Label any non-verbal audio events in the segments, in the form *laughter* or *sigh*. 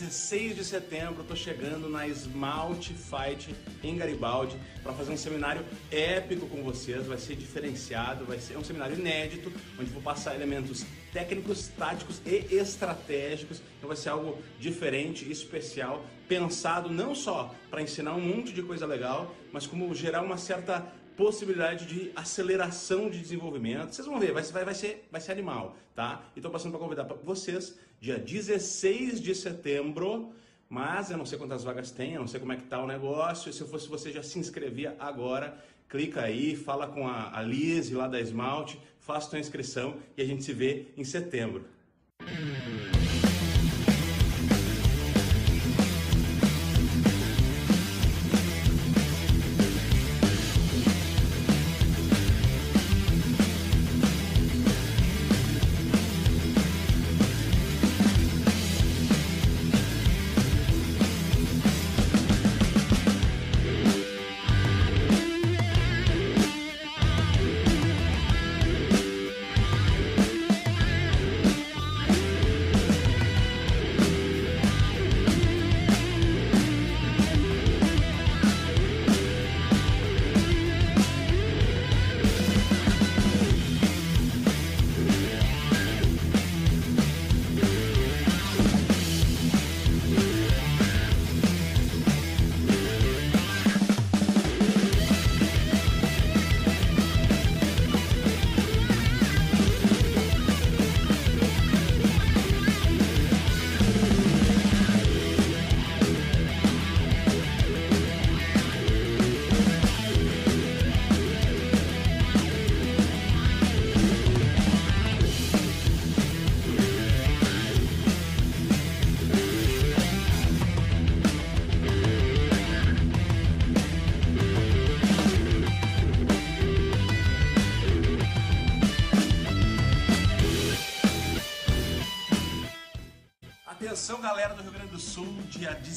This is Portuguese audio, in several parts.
16 de setembro, eu tô chegando na Smalt Fight em Garibaldi para fazer um seminário épico com vocês, vai ser diferenciado, vai ser um seminário inédito, onde vou passar elementos técnicos, táticos e estratégicos. Então vai ser algo diferente e especial, pensado não só para ensinar um monte de coisa legal, mas como gerar uma certa possibilidade de aceleração de desenvolvimento. Vocês vão ver, vai, vai, vai, ser, vai ser animal, tá? E estou passando para convidar vocês, dia 16 de setembro, mas eu não sei quantas vagas tem, eu não sei como é que tá o negócio. Se eu fosse você, já se inscrevia agora. Clica aí, fala com a, a Liz lá da Esmalte, faça sua inscrição e a gente se vê em setembro.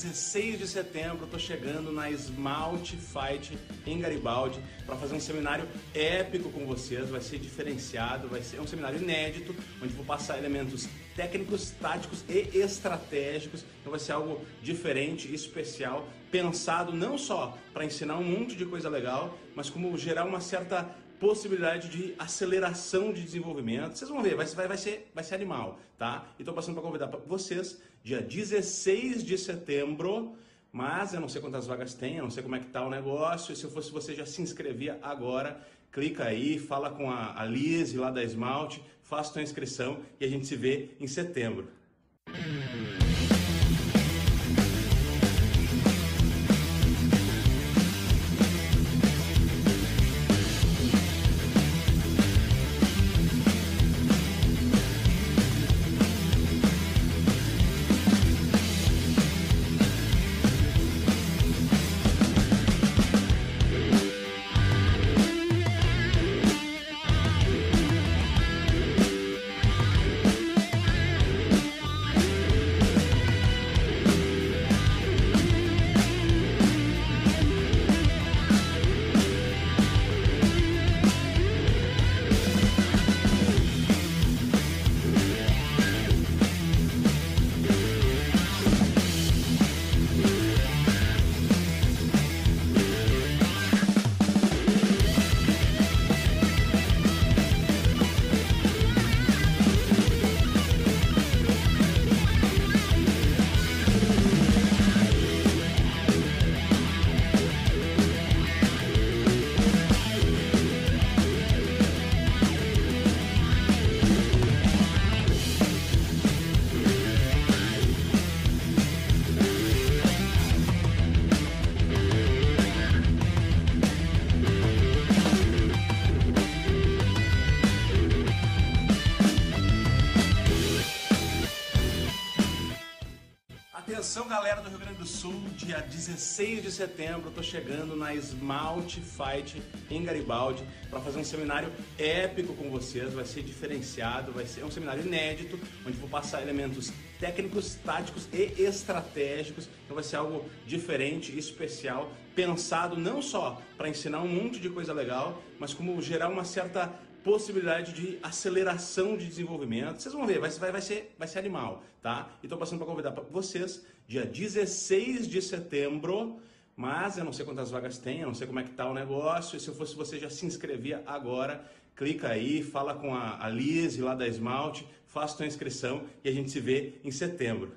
16 de setembro, eu tô chegando na Smalt Fight em Garibaldi para fazer um seminário épico com vocês, vai ser diferenciado, vai ser um seminário inédito, onde vou passar elementos técnicos, táticos e estratégicos. Então vai ser algo diferente e especial, pensado não só para ensinar um monte de coisa legal, mas como gerar uma certa possibilidade de aceleração de desenvolvimento. Vocês vão ver, vai, vai, vai, ser, vai ser animal, tá? E estou passando para convidar vocês, dia 16 de setembro, mas eu não sei quantas vagas tem, eu não sei como é que tá o negócio. Se eu fosse você, já se inscrevia agora. Clica aí, fala com a, a Liz lá da Esmalte, faça sua inscrição e a gente se vê em setembro. 16 de setembro, tô chegando na Smalt Fight em Garibaldi para fazer um seminário épico com vocês, vai ser diferenciado, vai ser um seminário inédito, onde vou passar elementos técnicos, táticos e estratégicos. Então vai ser algo diferente e especial, pensado não só para ensinar um monte de coisa legal, mas como gerar uma certa possibilidade de aceleração de desenvolvimento. Vocês vão ver, vai, vai, vai, ser, vai ser animal, tá? E estou passando para convidar pra vocês, dia 16 de setembro, mas eu não sei quantas vagas tem, eu não sei como é que tá o negócio, e se eu fosse você já se inscrevia agora, clica aí, fala com a, a Liz lá da Esmalte, faça sua inscrição e a gente se vê em setembro.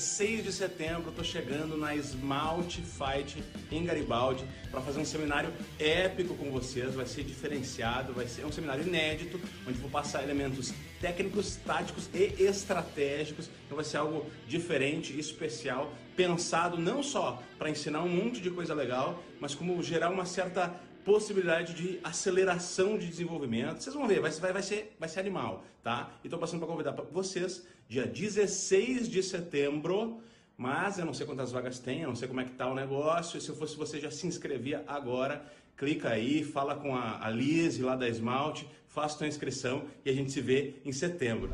6 de setembro, eu tô chegando na Smalt Fight em Garibaldi para fazer um seminário épico com vocês, vai ser diferenciado, vai ser é um seminário inédito, onde vou passar elementos técnicos, táticos e estratégicos. Então vai ser algo diferente, especial, pensado não só para ensinar um monte de coisa legal, mas como gerar uma certa possibilidade de aceleração de desenvolvimento. Vocês vão ver, vai, vai, vai, ser, vai ser animal, tá? E estou passando para convidar vocês, dia 16 de setembro, mas eu não sei quantas vagas tem, eu não sei como é que tá o negócio, se eu fosse você já se inscrevia agora, clica aí, fala com a, a Liz lá da Esmalte, faça sua inscrição e a gente se vê em setembro.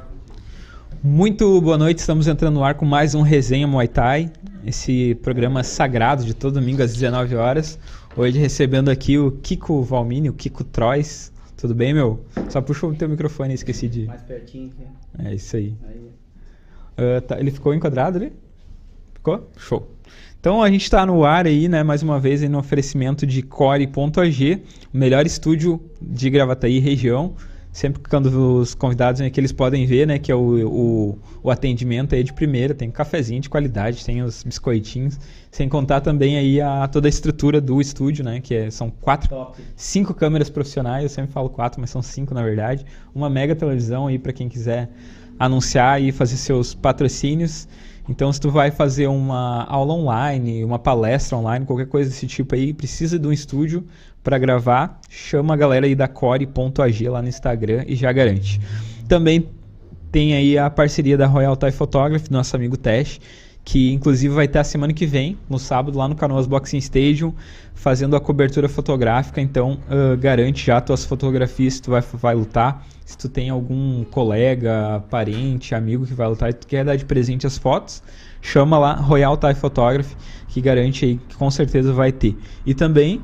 Muito boa noite, estamos entrando no ar com mais um Resenha Muay Thai, esse programa sagrado de todo domingo às 19 horas. Hoje recebendo aqui o Kiko Valmini, o Kiko Trois. Tudo bem, meu? Só puxa o teu microfone, esqueci de. Mais pertinho aqui. É isso aí. aí. Uh, tá, ele ficou enquadrado ali? Ficou? Show. Então a gente está no ar aí, né, mais uma vez, no oferecimento de Core.ag, o melhor estúdio de Gravataí região sempre quando os convidados vêm aqui, eles podem ver, né, que é o, o, o, atendimento aí de primeira, tem um cafezinho de qualidade, tem os biscoitinhos, sem contar também aí a, toda a estrutura do estúdio, né, que é, são quatro, Top. cinco câmeras profissionais, eu sempre falo quatro, mas são cinco na verdade, uma mega televisão aí para quem quiser anunciar e fazer seus patrocínios. Então, se tu vai fazer uma aula online, uma palestra online, qualquer coisa desse tipo aí, precisa de um estúdio, para gravar, chama a galera aí da core.ag lá no Instagram e já garante. Também tem aí a parceria da Royal Thai Photography, nosso amigo Tesh, que inclusive vai estar semana que vem, no sábado, lá no Canoas Boxing Stadium, fazendo a cobertura fotográfica. Então, uh, garante já tuas fotografias se tu vai, vai lutar. Se tu tem algum colega, parente, amigo que vai lutar e tu quer dar de presente as fotos, chama lá Royal Thai Photography, que garante aí que com certeza vai ter. E também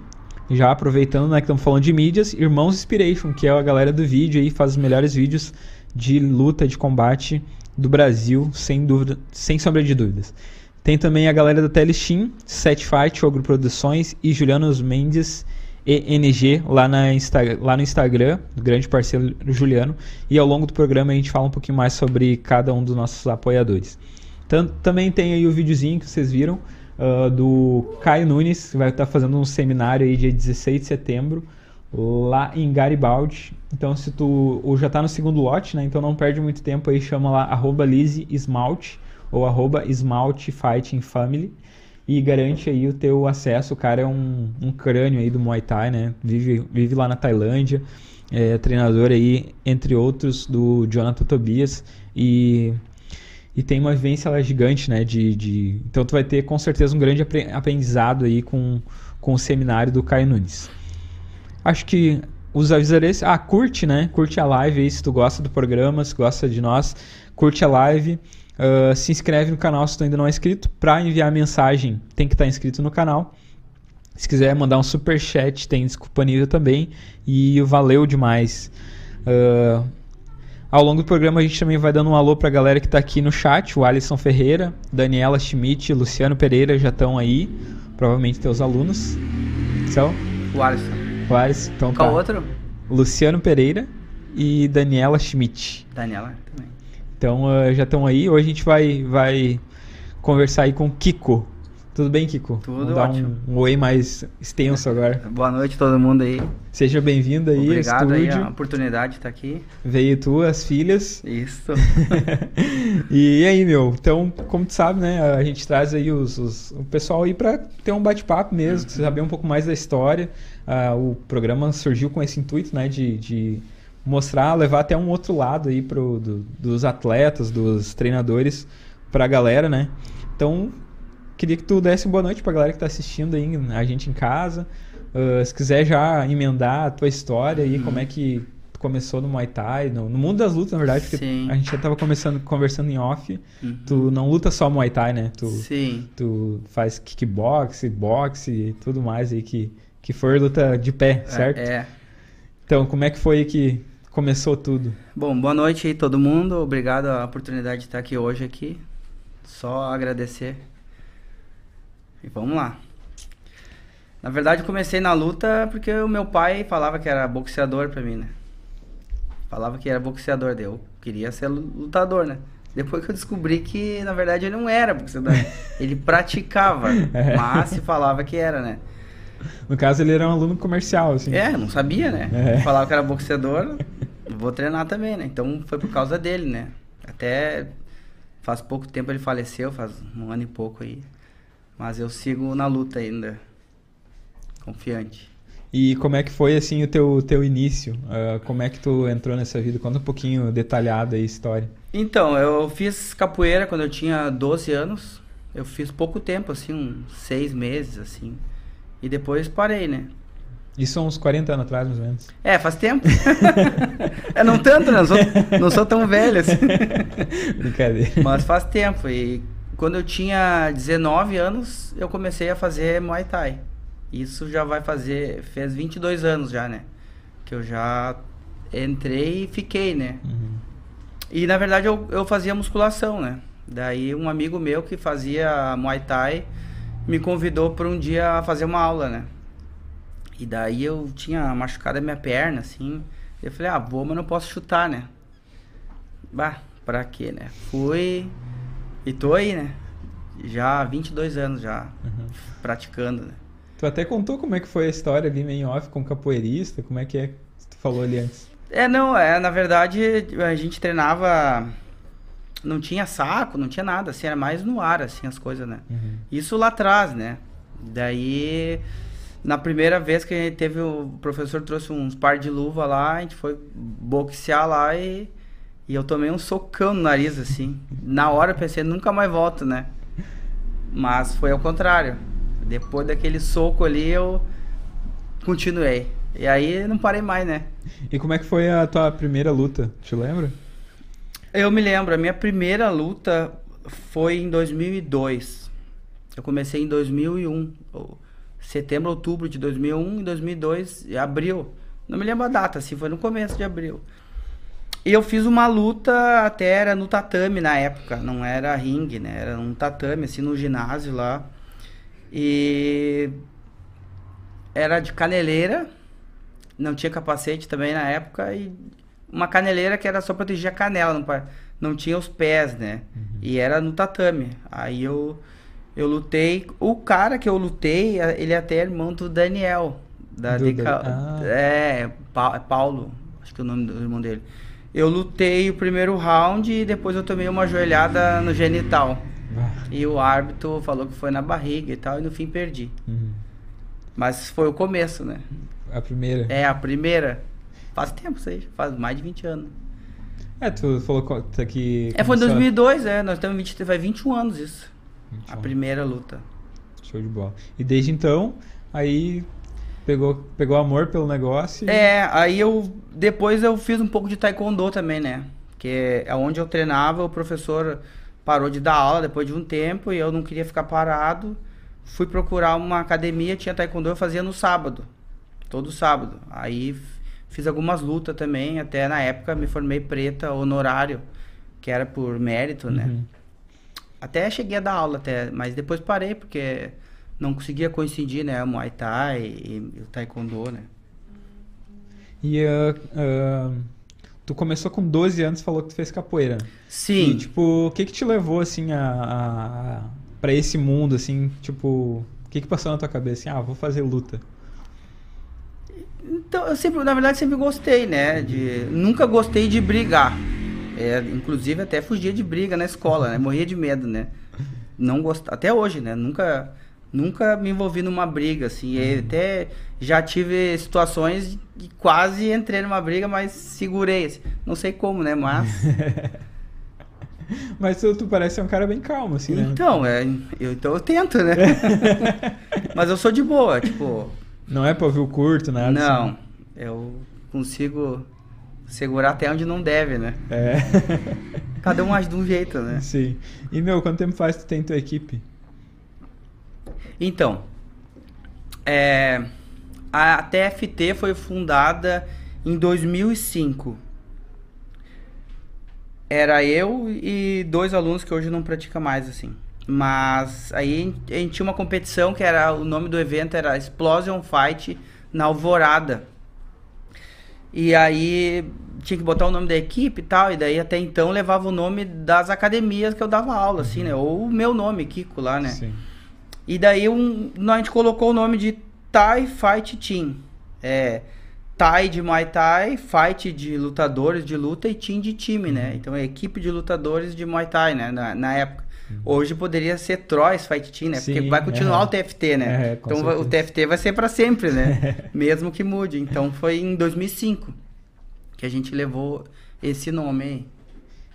já aproveitando, né, que estamos falando de mídias, Irmãos Inspiration, que é a galera do vídeo aí, faz os melhores vídeos de luta, de combate do Brasil, sem dúvida, sem sombra de dúvidas. Tem também a galera da Telesteam, Set Fight, Ogro Produções e Julianos Mendes ENG lá, na Insta, lá no Instagram, grande parceiro Juliano. E ao longo do programa a gente fala um pouquinho mais sobre cada um dos nossos apoiadores. Tanto, também tem aí o videozinho que vocês viram, uh, do Caio Nunes, que vai estar fazendo um seminário aí dia 16 de setembro, lá em Garibaldi. Então, se tu ou já está no segundo lote, né? Então não perde muito tempo aí, chama lá arroba ou arroba Esmalte Fighting Family e garante aí o teu acesso. O cara é um, um crânio aí do Muay Thai, né? Vive, vive lá na Tailândia, é treinador aí, entre outros, do Jonathan Tobias e e tem uma vivência lá gigante, né? De, de... Então tu vai ter com certeza um grande aprendizado aí com, com o seminário do Caio Nunes. Acho que os avisarei. Ah, curte, né? Curte a live aí se tu gosta do programa, se gosta de nós. Curte a live. Uh, se inscreve no canal se tu ainda não é inscrito. Para enviar mensagem, tem que estar tá inscrito no canal. Se quiser mandar um super chat, tem disponível também. E valeu demais. Uh, ao longo do programa a gente também vai dando um alô para a galera que está aqui no chat. O Alisson Ferreira, Daniela Schmidt, Luciano Pereira já estão aí. Provavelmente teus alunos. São? O Alisson. O Alisson. Então Qual tá. outro? Luciano Pereira e Daniela Schmidt. Daniela também. Então uh, já estão aí. Hoje a gente vai, vai conversar aí com o Kiko. Tudo bem, Kiko? Tudo Vamos dar ótimo. Um, um oi mais extenso agora. *laughs* Boa noite todo mundo aí. Seja bem-vindo aí Obrigado ao aí estúdio. a oportunidade de estar aqui. Veio tu, as filhas. Isso. *laughs* e aí, meu? Então, como tu sabe, né? A gente traz aí os, os- o pessoal aí pra ter um bate-papo mesmo, saber um pouco mais da história. Ah, o programa surgiu com esse intuito, né? De, de mostrar, levar até um outro lado aí pro, do- dos atletas, dos treinadores pra galera, né? Então, queria que tu desse boa noite pra galera que tá assistindo aí, a gente em casa. Ah, se quiser já emendar a tua história aí, como é que tu começou no Muay Thai, no, no mundo das lutas, na verdade, porque Sim. a gente já tava começando, conversando em off. Uhum. Tu não luta só Muay Thai, né? Tu, Sim. tu faz kickbox, boxe e tudo mais aí que, que for luta de pé, certo? É, é. Então, como é que foi que começou tudo? Bom, boa noite aí todo mundo. Obrigado a oportunidade de estar aqui hoje aqui. Só agradecer. E vamos lá. Na verdade, eu comecei na luta porque o meu pai falava que era boxeador pra mim, né? Falava que era boxeador, daí eu queria ser lu- lutador, né? Depois que eu descobri que, na verdade, ele não era boxeador. *laughs* ele praticava, É. mas se falava que era, né? No caso, ele era um aluno comercial, assim. É, não sabia, né? É. Falava que era boxeador, vou treinar também, né? Então foi por causa dele, né? Até faz pouco tempo ele faleceu, faz um ano e pouco aí. Mas eu sigo na luta ainda. Confiante. E como é que foi, assim, o teu, teu início? Ah, como é que tu entrou nessa vida? Conta um pouquinho detalhada aí a história. Então, eu fiz capoeira quando eu tinha 12 anos. Eu fiz pouco tempo, assim, uns seis meses, assim. E depois parei, né? Isso há uns 40 anos atrás, mais ou menos. É, faz tempo. *laughs* é, não tanto, né? Não sou, não sou tão velho assim. *laughs* Brincadeira. Mas faz tempo. E quando eu tinha 19 anos, eu comecei a fazer Muay Thai. Isso já vai fazer. Fez 22 anos já, né? Que eu já entrei e fiquei, né? Uhum. E na verdade eu, eu fazia musculação, né? Daí um amigo meu que fazia Muay Thai me convidou para um dia fazer uma aula, né? E daí eu tinha machucado a minha perna, assim. Eu falei, ah, vou, mas não posso chutar, né? Bah, pra quê, né? Fui e tô aí, né? Já há 22 anos já Uhum. praticando, né? Tu até contou como é que foi a história ali meio off com capoeirista, como é que é que tu falou ali antes. É, não, é, na verdade a gente treinava, não tinha saco, não tinha nada, assim, era mais no ar, assim, as coisas, né? Uhum. Isso lá atrás, né? Daí, na primeira vez que a gente teve, o professor trouxe uns par de luva lá, a gente foi boxear lá e, e eu tomei um socão no nariz, assim. Na hora eu pensei, nunca mais volto, né? Mas foi ao contrário. Depois daquele soco ali, eu continuei. E aí não parei mais, né? E como é que foi a tua primeira luta? Te lembra? Eu me lembro, a minha primeira luta foi em 2002. Eu comecei em 2001, ou setembro, outubro de 2001, em 2002, e abril. Não me lembro a data, assim, foi no começo de abril. E eu fiz uma luta, até era no tatame na época, não era ringue, né? Era um tatame, assim, no ginásio lá. E era de caneleira, não tinha capacete também na época, e uma caneleira que era só proteger a canela, não, não tinha os pés, né? E era no tatame. Aí eu, eu lutei. O cara que eu lutei, ele é até irmão do Daniel. Da Do Deca- ah. É, Pa- é Paulo, acho que é o nome do irmão dele. Eu lutei o primeiro round e depois eu tomei uma joelhada no genital. Ah, E o árbitro falou que foi na barriga e tal, e no fim perdi. uhum. Mas foi o começo, né? A primeira. É, a primeira. Faz tempo isso aí, faz mais de 20 anos. É, tu falou tá que. É, foi em começou- 2002, é. Nós temos 20, vai 21 anos isso. A 21. primeira luta. Show de bola. E desde então, aí pegou, pegou amor pelo negócio. E... É, aí eu depois eu fiz um pouco de taekwondo também, né? Que é onde eu treinava, o professor parou de dar aula depois de um tempo e eu não queria ficar parado. Fui procurar uma academia, tinha taekwondo, eu fazia no sábado. Todo sábado. Aí fiz algumas lutas também, até na época me formei preta honorário, que era por mérito, né? Uhum. Até cheguei a dar aula até, mas depois parei porque não conseguia coincidir, né, o Muay Thai e, e o Taekwondo, né? E uh, uh, tu começou com 12 anos, falou que tu fez capoeira. Sim. E, tipo, o que que te levou, assim, a, a, a para esse mundo, assim, tipo, o que que passou na tua cabeça? Assim, ah, vou fazer luta. Então, eu sempre, na verdade, sempre gostei, né? De, nunca gostei de brigar. É, inclusive, até fugia de briga na escola, né? Morria de medo, né? Não gost... Até hoje, né? Nunca, nunca me envolvi numa briga, assim. E até já tive situações de quase entrei numa briga, mas segurei. Assim. Não sei como, né? Mas... *laughs* Mas tu, tu parece ser um cara bem calmo, assim, né? Então, é, eu, então eu tento, né? *laughs* mas eu sou de boa, tipo... Não é pavio curto, nada Não, assim. eu consigo segurar até onde não deve, né? É. Cada um age de um jeito, né? Sim. E, meu, quanto tempo faz que tu tem tua equipe? Então, é, a TFT foi fundada em 2005. Era eu e dois alunos que hoje não pratica mais, assim. Mas aí a gente tinha uma competição que era o nome do evento era Explosion Fight na Alvorada. E aí tinha que botar o nome da equipe e tal, e daí até então levava o nome das academias que eu dava aula, assim, né? Ou o meu nome, Kiko, lá, né? Sim. E daí um, a gente colocou o nome de Thai Fight Team. É, Thai de Muay Thai, Fight de lutadores de luta e Team de time, né? Então é equipe de lutadores de Muay Thai, né? Na, na época. Hoje poderia ser Trois Fight Team, né? Porque Sim, vai continuar é. o TFT, né? É, então vai- o certeza. TFT vai ser pra sempre, né? *laughs* Mesmo que mude. Então foi em 2005 que a gente levou esse nome aí.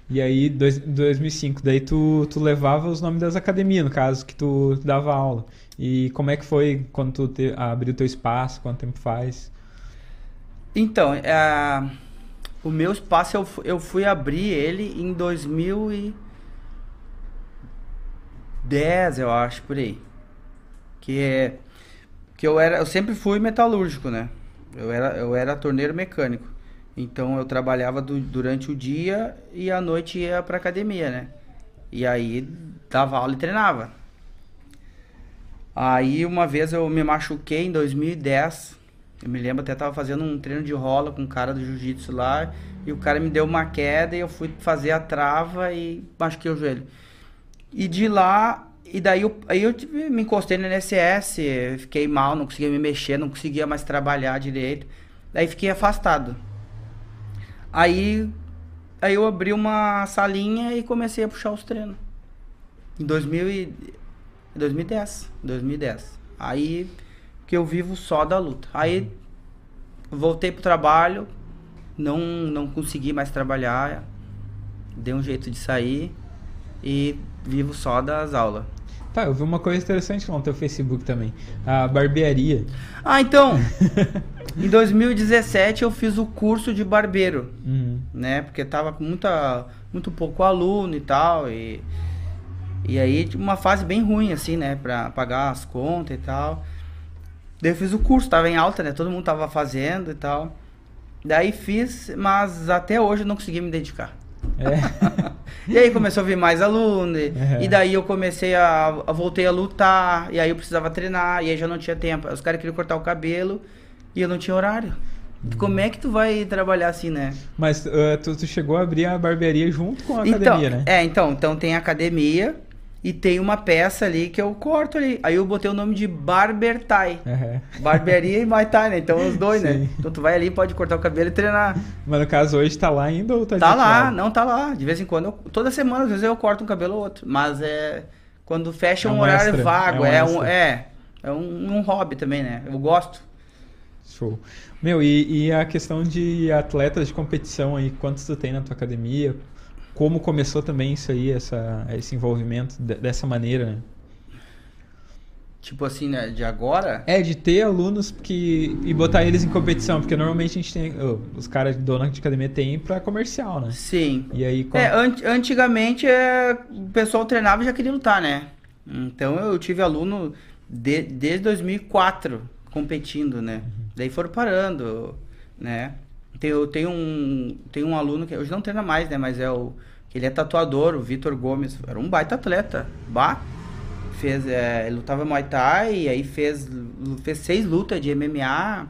E aí, dois, 2005, daí tu, tu levava os nomes das academias, no caso, que tu dava aula. E como é que foi quando tu te, abriu teu espaço, quanto tempo faz? Então, é, o meu espaço eu, eu fui abrir ele em 2010, eu acho, por aí. Que é que eu era, eu sempre fui metalúrgico, né? Eu era, eu era torneiro mecânico. Então eu trabalhava du- durante o dia e à noite ia pra academia, né? E aí dava aula e treinava. Aí uma vez eu me machuquei em 2010. Eu me lembro até tava fazendo um treino de rola com um cara do jiu-jitsu lá. E o cara me deu uma queda e eu fui fazer a trava e machuquei o joelho. E de lá, e daí eu, aí eu me encostei no NSS, fiquei mal, não conseguia me mexer, não conseguia mais trabalhar direito. Daí fiquei afastado. Aí, aí eu abri uma salinha e comecei a puxar os treinos. Em 2000 e, 2010, 2010. Aí que eu vivo só da luta. Aí voltei pro trabalho, não não consegui mais trabalhar, dei um jeito de sair e vivo só das aulas. Tá, eu vi uma coisa interessante lá no teu Facebook também. A barbearia. Ah, então, *laughs* em 2017 eu fiz o curso de barbeiro. Uhum. né? Porque tava com muita, muito pouco aluno e tal. E, e aí, uma fase bem ruim, assim, né? Pra pagar as contas e tal. Daí eu fiz o curso, tava em alta, né? Todo mundo tava fazendo e tal. Daí fiz, mas até hoje eu não consegui me dedicar. É. *laughs* E aí começou a vir mais aluno, e, Uhum. e daí eu comecei a, a. Voltei a lutar, e aí eu precisava treinar, e aí já não tinha tempo. Os caras queriam cortar o cabelo e eu não tinha horário. Como é que tu vai trabalhar assim, né? Mas uh, tu, tu chegou a abrir a barbearia junto com a então, academia, né? É, então, então tem a academia e tem uma peça ali que eu corto ali. Aí eu botei o nome de Barber Thai. Uhum. Barbearia e Muay Thai, né? Então os dois, né? Sim. Então tu vai ali, pode cortar o cabelo e treinar. Mas no caso hoje tá lá ainda ou tá Tá lá, não tá lá. De vez em quando, eu- toda semana, às vezes eu corto um cabelo ou outro. Mas é quando fecha É um, um horário vago, é um é um, é, é um, um hobby também, né? Eu gosto. Show. Meu, e, e a questão de atletas de competição aí, quantos tu tem na tua academia? Como começou também isso aí, essa, esse envolvimento de- dessa maneira, né? Tipo assim, né? De agora? É, de ter alunos que, e botar eles em competição, porque normalmente a gente tem. oh, os caras dona de academia tem pra comercial, né? Sim. E aí. qual- É, an- antigamente é, o pessoal treinava e já queria lutar, né? Então eu tive aluno de- desde 2004 competindo, né? Daí foram parando, né? Tem, tenho um, tem um aluno que hoje não treina mais, né? Mas é o ele é tatuador, o Vitor Gomes. Era um baita atleta. Bah! Fez, é, lutava Muay Thai e aí fez, fez seis lutas de MMA.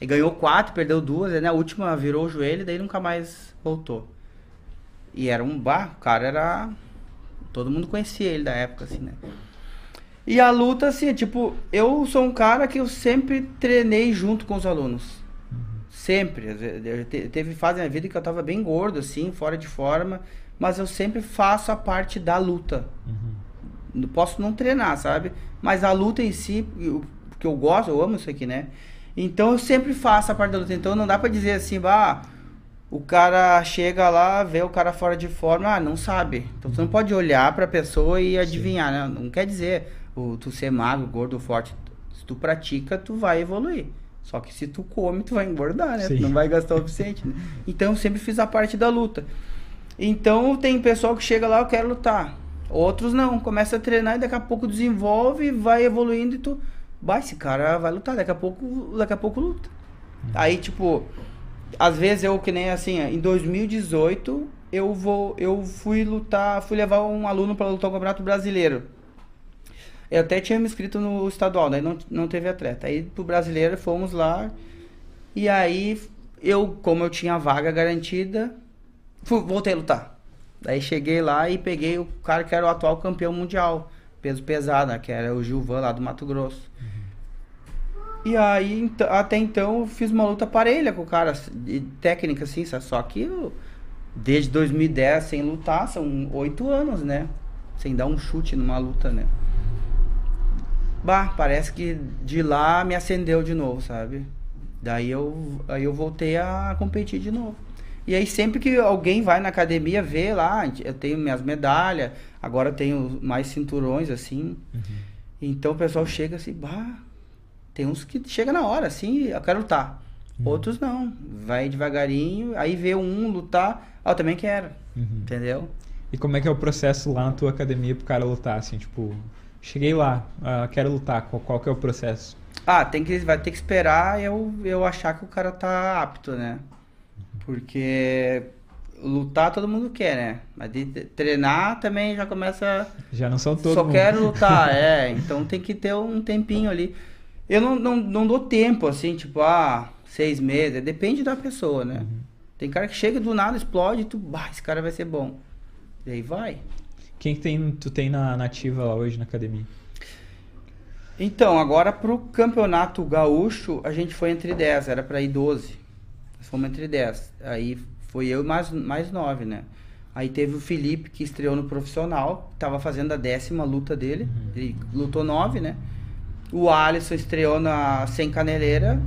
E ganhou quatro, perdeu duas, aí na última virou o joelho daí nunca mais voltou. E era um bar, o cara era. Todo mundo conhecia ele da época, assim, né? E a luta, assim, tipo, eu sou um cara que eu sempre treinei junto com os alunos. Sempre. Te- Teve fase na vida que eu tava bem gordo, assim, fora de forma, mas eu sempre faço a parte da luta. Não Posso não treinar, sabe? Mas a luta em si, eu- porque eu gosto, eu amo isso aqui, né? Então eu sempre faço a parte da luta. Então não dá pra dizer assim, bah, o cara chega lá, vê o cara fora de forma, ah, não sabe. Então você não pode olhar pra pessoa e adivinhar, né? Não quer dizer o, tu ser magro, gordo, forte. Se tu pratica, tu vai evoluir. Só que se tu come, tu vai engordar, né? Sim. Tu não vai gastar o suficiente, né? Então eu sempre fiz a parte da luta. Então tem pessoal que chega lá, eu quero lutar. Outros não, começa a treinar e daqui a pouco desenvolve, vai evoluindo e tu. Bah, esse cara vai lutar, daqui a pouco, daqui a pouco luta. Aí, tipo, às vezes eu que nem assim, em 2018 eu vou, eu fui lutar, fui levar um aluno para lutar o Campeonato Brasileiro. Eu até tinha me inscrito no estadual, daí não, não teve atleta. Aí pro brasileiro fomos lá e aí eu, como eu tinha a vaga garantida, fui, voltei a lutar. Daí cheguei lá e peguei o cara que era o atual campeão mundial, peso pesado, né, que era o Gilvan lá do Mato Grosso. E aí, até então, eu fiz uma luta parelha com o cara, de técnica assim, só que eu, desde 2010 sem lutar, são oito anos, né? Sem dar um chute numa luta, né? Bah, parece que de lá me acendeu de novo, sabe? Daí eu, aí eu voltei a competir de novo. E aí sempre que alguém vai na academia ver lá, eu tenho minhas medalhas, agora eu tenho mais cinturões assim. Então o pessoal chega assim, bah, tem uns que chega na hora, assim, eu quero lutar. Outros não, vai devagarinho, aí vê um lutar, ah, eu também quero, Uhum. entendeu? E como é que é o processo lá na tua academia pro cara lutar, assim, tipo, cheguei lá, ah, quero lutar, qual, qual que é o processo? Ah, tem que, vai ter que esperar eu, eu achar que o cara tá apto, né? Porque lutar todo mundo quer, né? Mas de treinar também já começa. Já não são todos. Só quero lutar, *laughs* é. Então tem que ter um tempinho ali. Eu não, não, não dou tempo, assim, tipo, ah, seis meses. Depende da pessoa, né? Tem cara que chega do nada, explode e tu, bah, esse cara vai ser bom. E aí vai. Quem que tem, tu tem na nativa lá hoje na academia? Então, agora pro campeonato gaúcho, a gente foi entre 10, era pra ir 12. Nós fomos entre 10. Aí foi eu mais, mais 9, né? Aí teve o Felipe, que estreou no profissional, tava fazendo a décima luta dele. Ele lutou 9, né? O Alisson estreou na Sem Caneleira.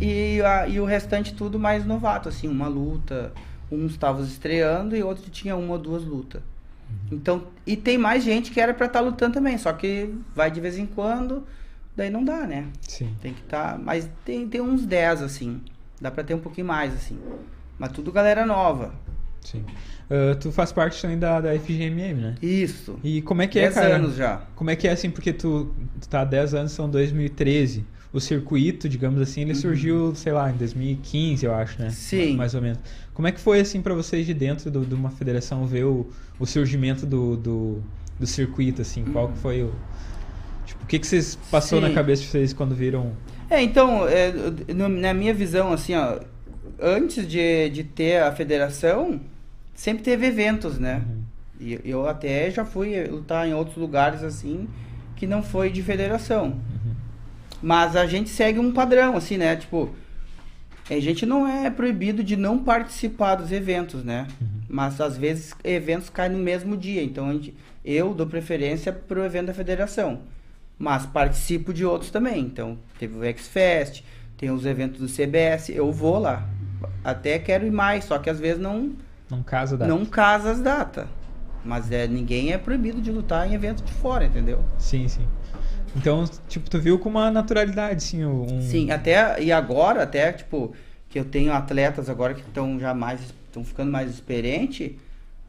E, a- e o restante tudo mais novato, assim, uma luta. Uns estavam estreando e outros tinha uma ou duas lutas. Então, e tem mais gente que era pra estar lutando também, só que vai de vez em quando, daí não dá, né? Sim. Tem que estar, mas tem, tem uns 10 assim. Dá pra ter um pouquinho mais assim. Mas tudo galera nova. Sim. Ah, tu faz parte também da, da FGMM, né? Isso. E como é que é, 10 cara? anos já. Como é que é assim, porque tu, tu tá há 10 anos, são 2013. O circuito, digamos assim, ele surgiu, sei lá, em 2015, eu acho, né? Uhum. Sim. Mais ou menos. Como é que foi, assim, pra vocês de dentro do- de uma federação ver o, o surgimento do, do, do circuito, assim? Qual que foi o... Tipo, o que que vocês passou Sim. na cabeça de vocês quando viram... É, então, é, no- na minha visão, assim, ó, antes de, de ter a federação, sempre teve eventos, né? E eu até já fui lutar em outros lugares, assim, que não foi de federação. Mas a gente segue um padrão, assim, né? Tipo, a gente não é proibido de não participar dos eventos, né? Mas às vezes eventos caem no mesmo dia. Então gente- eu dou preferência pro evento da federação. Mas participo de outros também. Então teve o X-Fest, tem os eventos do CBS, eu vou lá. Até quero ir mais, só que às vezes não, Não casa da... não casa as datas. Mas é, ninguém é proibido de lutar em evento de fora, entendeu? Sim, sim. Então, tipo, tu viu com uma naturalidade, assim, um... Sim, até e agora, até tipo, que eu tenho atletas agora que estão já mais estão ficando mais experientes,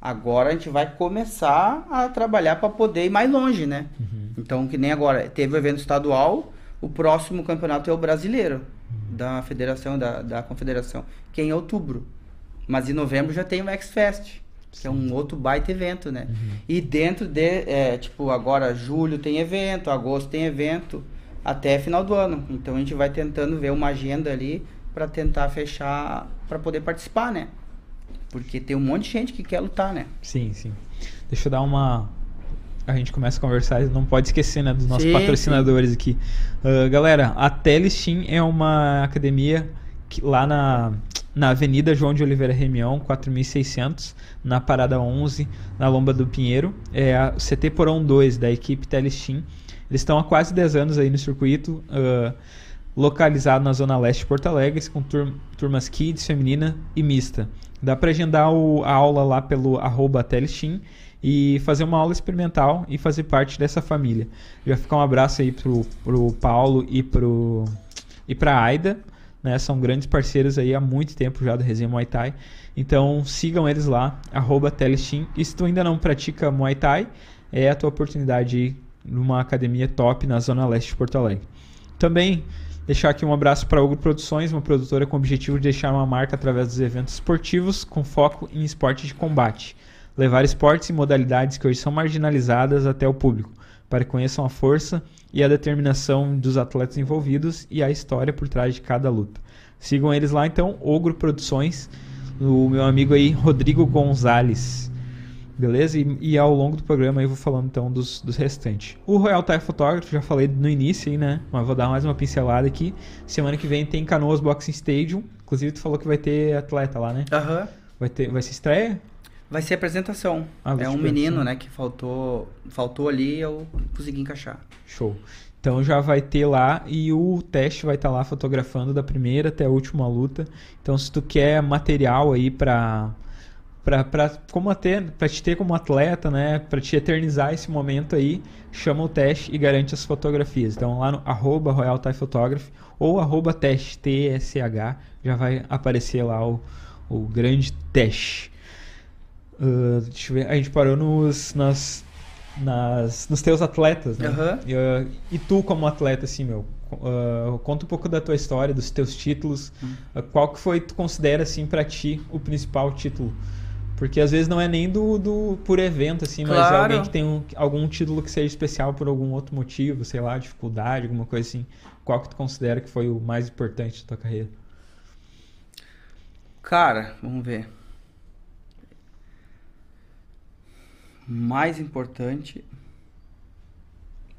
agora a gente vai começar a trabalhar para poder ir mais longe, né? Uhum. Então, que nem agora, teve o evento estadual, o próximo campeonato é o brasileiro uhum. da federação da, da confederação, que é em outubro. Mas em novembro já tem o X Fest que é um outro baita evento, né? Uhum. E dentro de, é, tipo, agora julho tem evento, agosto tem evento, até final do ano. Então a gente vai tentando ver uma agenda ali para tentar fechar, para poder participar, né? Porque tem um monte de gente que quer lutar, né? Sim, sim. Deixa eu dar uma. A gente começa a conversar, não pode esquecer, né, dos nossos sim, patrocinadores sim. aqui. Uh, galera, a Telestim é uma academia que, lá na na Avenida João de Oliveira Remião, 4600, na Parada 11, na Lomba do Pinheiro. É a CT Porão 2, da equipe Telestim. Eles estão há quase 10 anos aí no circuito, uh, localizado na Zona Leste de Porto Alegre, com tur turmas kids, feminina e mista. Dá para agendar o, a aula lá pelo arroba Telestim e fazer uma aula experimental e fazer parte dessa família. Já ficar um abraço aí pro, pro Paulo e pro e pra Aida né? São grandes parceiros aí há muito tempo já do Resenha Muay Thai. Então sigam eles lá, arroba Telestim. E se tu ainda não pratica Muay Thai, é a tua oportunidade numa academia top na Zona Leste de Porto Alegre. Também deixar aqui um abraço para Ogro Produções, uma produtora com o objetivo de deixar uma marca através dos eventos esportivos com foco em esporte de combate. Levar esportes e modalidades que hoje são marginalizadas até o público, para que conheçam a força e a determinação dos atletas envolvidos e a história por trás de cada luta. Sigam eles lá então, Ogro Produções, o meu amigo aí Rodrigo Gonzalez. Beleza? E, e, ao longo do programa eu vou falando então dos, dos restantes. O Royal Thai Photography, já falei no início aí, né? Mas vou dar mais uma pincelada aqui. Semana que vem tem Canoas Boxing Stadium. Inclusive tu falou que vai ter atleta lá, né? Aham. Uhum. Vai, ter, vai ser estreia? Vai ser apresentação. Ah, é um menino, né, que faltou, faltou ali e eu consegui encaixar. Show. Então já vai ter lá e o teste vai estar tá lá fotografando da primeira até a última luta. Então se tu quer material aí para para como para te ter como atleta, né, para te eternizar esse momento aí, chama o teste e garante as fotografias. Então lá no arroba Royal Thai Photography ou arroba teste TSH já vai aparecer lá o, o grande teste. Uh, deixa eu ver, a gente parou nos, nas, nas, nos teus atletas, né? Uhum. E, uh, e, tu como atleta, assim, meu, uh, conta um pouco da tua história, dos teus títulos. Uhum. qual que foi, tu considera, assim, para ti, o principal título? Porque às vezes não é nem do, do por evento, assim, claro. mas é alguém que tem um, algum título que seja especial por algum outro motivo, sei lá, dificuldade, alguma coisa assim. Qual que tu considera que foi o mais importante da tua carreira? Cara, vamos ver. Mais importante.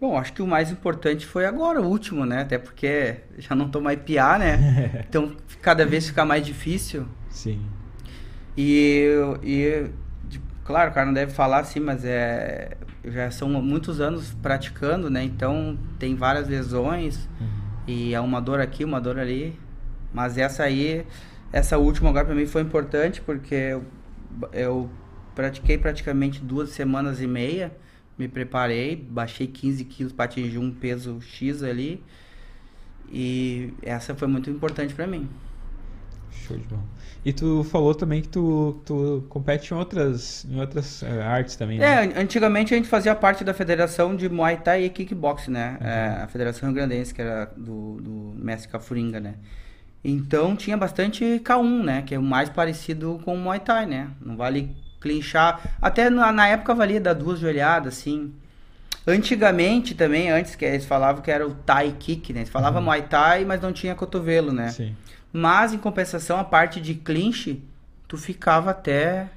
Bom, acho que o mais importante foi agora, o último, né? Até porque já não tô mais piar, né? *laughs* Então cada vez fica mais difícil. Sim. E, e claro, o cara não deve falar assim, mas é já são muitos anos praticando, né? Então tem várias lesões uhum. e é uma dor aqui, uma dor ali. Mas essa aí, essa última agora para mim foi importante porque eu, eu pratiquei praticamente duas semanas e meia. Me preparei, baixei 15 quilos para atingir um peso X ali. E essa foi muito importante para mim. Show de bola. E tu falou também que tu, tu compete em outras, em outras uh, artes também, né? É, antigamente a gente fazia parte da federação de Muay Thai e Kickboxing, né? Uhum. É, a Federação Rio Grandense, que era do, do mestre Cafuringa, né? Então tinha bastante K1, né? Que é o mais parecido com o Muay Thai, né? Não vale clinchar. Até na, na época valia dar duas joelhadas, assim. Antigamente também, antes que eles falavam que era o Thai Kick, né? Eles falavam uhum. Muay Thai, mas não tinha cotovelo, né? Sim. Mas em compensação, a parte de clinch, tu ficava até.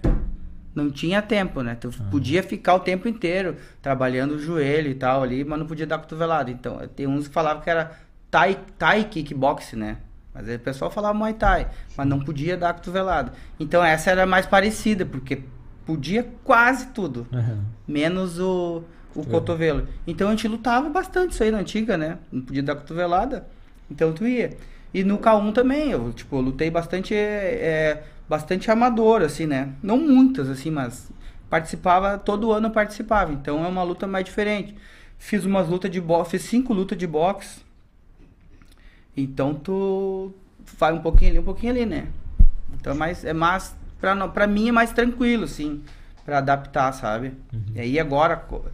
Não tinha tempo, né? Tu uhum. podia ficar o tempo inteiro trabalhando o joelho e tal ali, mas não podia dar cotovelada. Então, tem uns que falavam que era Thai, thai Kickbox, né? Mas aí o pessoal falava Muay Thai, mas não podia dar cotovelada. Então essa era mais parecida, porque podia quase tudo, uhum. menos o, o uhum. cotovelo. Então a gente lutava bastante isso aí na antiga, né? Não podia dar cotovelada, então tu ia. E no K1 também, eu tipo, lutei bastante, é, bastante amador, assim, né? Não muitas, assim, mas participava, todo ano eu participava, então é uma luta mais diferente. fiz umas lutas de boxe, fiz cinco lutas de boxe. Então tu vai um pouquinho ali, um pouquinho ali, né? Então é mais, é mais pra, pra mim é mais tranquilo, assim, pra adaptar, sabe? E aí agora, co-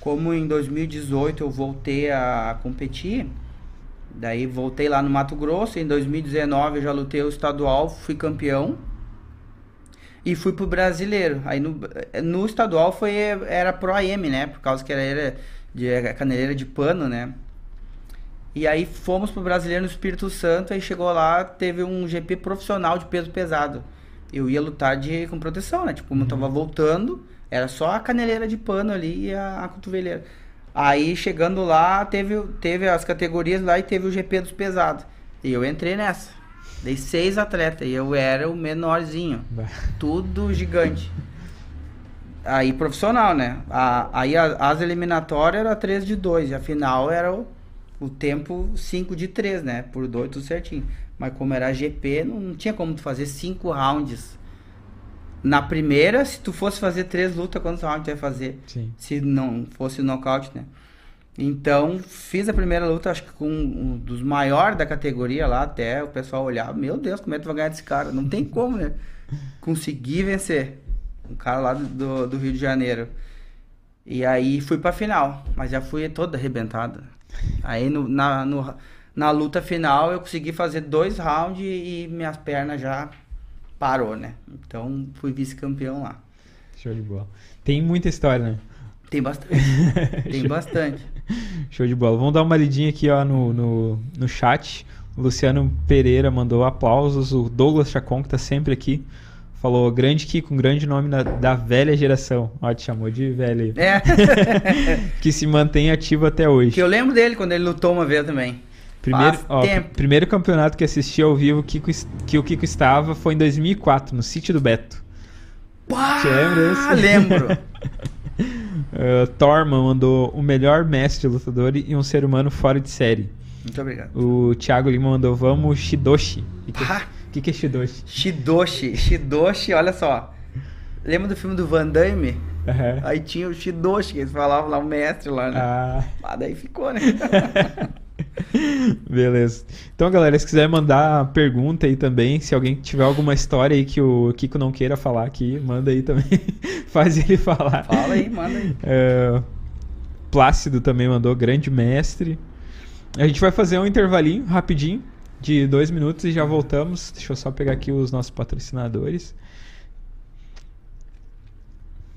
como em 2018 eu voltei a competir, daí voltei lá no Mato Grosso, em 2019 eu já lutei o estadual, fui campeão. E fui pro brasileiro. Aí no, no estadual foi era pro AM, né? Por causa que era, era de era caneleira de pano, né? E aí fomos pro brasileiro no Espírito Santo, aí chegou lá, teve um GP profissional de peso pesado. Eu ia lutar de com proteção, né? Tipo, como eu tava voltando, era só a caneleira de pano ali e a, a cotoveleira. Aí chegando lá, teve, teve as categorias lá e teve o GP dos pesados. E eu entrei nessa. Dei seis atletas e eu era o menorzinho. Bah. Tudo gigante. Aí profissional, né? A- aí a- as eliminatórias era 3 de 2 e a final era o, o tempo 5 de 3, né? Por 2 tudo certinho. Mas como era GP, não, não tinha como tu fazer 5 rounds. Na primeira, se tu fosse fazer três lutas, quantos rounds tu ia fazer? Sim. se não fosse nocaute, né? Então, fiz a primeira luta, acho que com um dos maiores da categoria lá, até o pessoal olhar, meu Deus, como é que tu vai ganhar desse cara? Não tem como, né? *laughs* Consegui vencer. Um cara lá do- do, do Rio de Janeiro. E aí fui pra final, mas já fui toda arrebentada. Aí no- na, no- na luta final eu consegui fazer dois rounds e minhas pernas já parou, né? Então fui vice-campeão lá. Show de bola. Tem muita história, né? Tem bastante. *laughs* Tem bastante. Show de bola. Vamos dar uma lidinha aqui ó, no, no, no chat. O Luciano Pereira mandou aplausos. O Douglas Chacon, que tá sempre aqui, falou: grande Kiko, um grande nome da, da velha geração. Ó, te chamou de velho. É. *laughs* Que se mantém ativo até hoje. que eu lembro dele quando ele lutou uma vez também. Primeiro, ó, primeiro campeonato que assisti ao vivo Kiko que o Kiko estava foi em 2004, no sítio do Beto. Pá, Te lembra esse? lembro. *laughs* Uh, Torma mandou o melhor mestre lutador e um ser humano fora de série. Muito obrigado. O Thiago Lima mandou vamos Shidoshi. O que, que, que é Shidoshi? Shidoshi. Shidoshi, olha só. Lembra do filme do Van Damme? Aham. Aí tinha o Shidoshi, que eles falavam lá, o mestre lá, né? Ah, Ah, daí ficou, né? *laughs* *laughs* beleza. Então, galera, se quiser mandar pergunta aí também, se alguém tiver alguma história aí que o Kiko não queira falar aqui, manda aí também. *laughs* Faz ele falar. Fala aí, manda aí. É, Plácido também mandou, grande mestre. A gente vai fazer um intervalinho rapidinho, de dois minutos e já voltamos. Deixa eu só pegar aqui os nossos patrocinadores.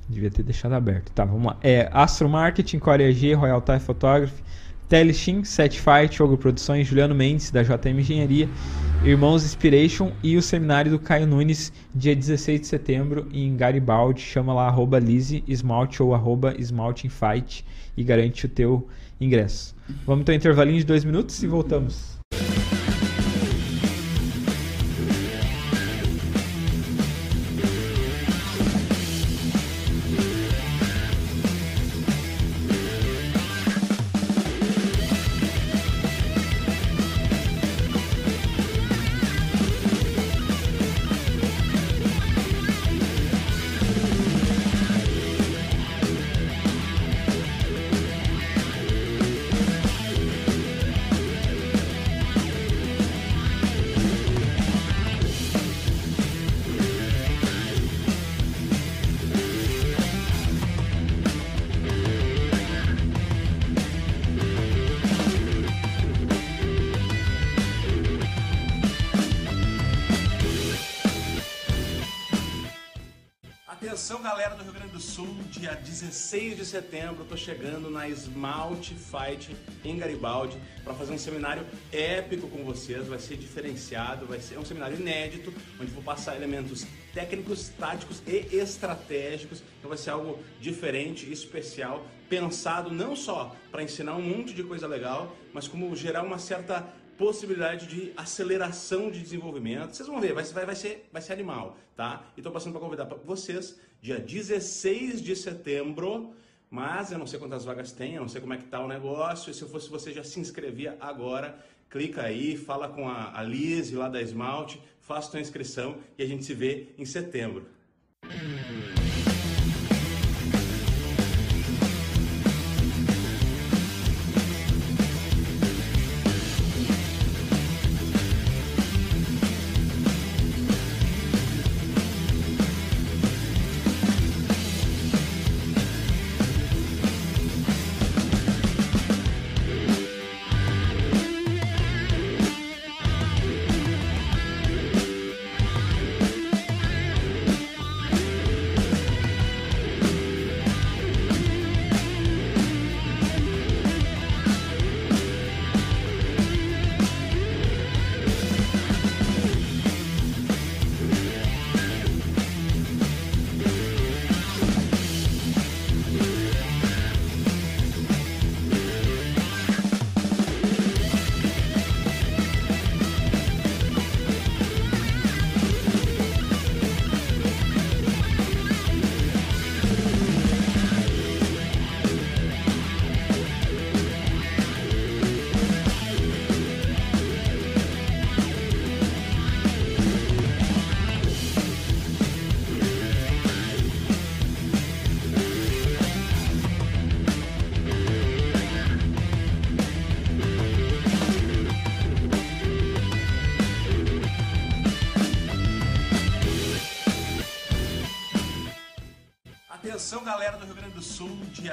Devia ter deixado aberto. Tá, vamos lá. É Astro Marketing, Coreia G, Royal Thai Photography, Teleshin, Set Fight, Jogo Produções, Juliano Mendes, da JM Engenharia, Irmãos Inspiration e o seminário do Caio Nunes, dia 16 de setembro, em Garibaldi. Chama lá, arroba Esmalte ou arroba Fight e garante o teu ingresso. Vamos então intervalinho de dois minutos e voltamos. 16 de setembro eu tô chegando na Esmalte Fight em Garibaldi para fazer um seminário épico com vocês, vai ser diferenciado, vai ser um seminário inédito, onde vou passar elementos técnicos, táticos e estratégicos, então vai ser algo diferente, especial, pensado não só para ensinar um monte de coisa legal, mas como gerar uma certa possibilidade de aceleração de desenvolvimento. Vocês vão ver, vai, vai, vai, ser, vai ser animal, tá? E tô passando para convidar vocês, dia 16 de setembro, mas eu não sei quantas vagas tem, eu não sei como é que tá o negócio, e se eu fosse você já se inscrevia agora, clica aí, fala com a, a Liz lá da Esmalte, faça tua inscrição e a gente se vê em setembro.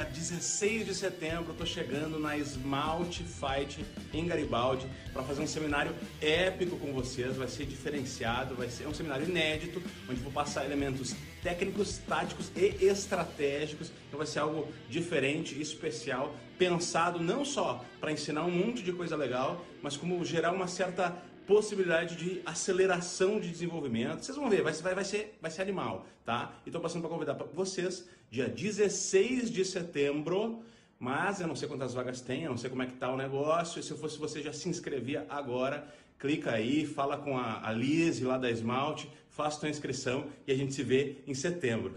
Dia 16 de setembro, tô chegando na Smalt Fight em Garibaldi para fazer um seminário épico com vocês. Vai ser diferenciado, vai ser um seminário inédito, onde vou passar elementos técnicos, táticos e estratégicos. Então vai ser algo diferente e especial, pensado não só para ensinar um monte de coisa legal, mas como gerar uma certa possibilidade de aceleração de desenvolvimento. Vocês vão ver, vai, vai, vai, ser, vai ser animal, tá? E estou passando para convidar para vocês, dia 16 de setembro, mas eu não sei quantas vagas tem, eu não sei como é que tá o negócio, e se eu fosse você já se inscrevia agora, clica aí, fala com a, a Liz lá da Esmalte, faça sua inscrição e a gente se vê em setembro.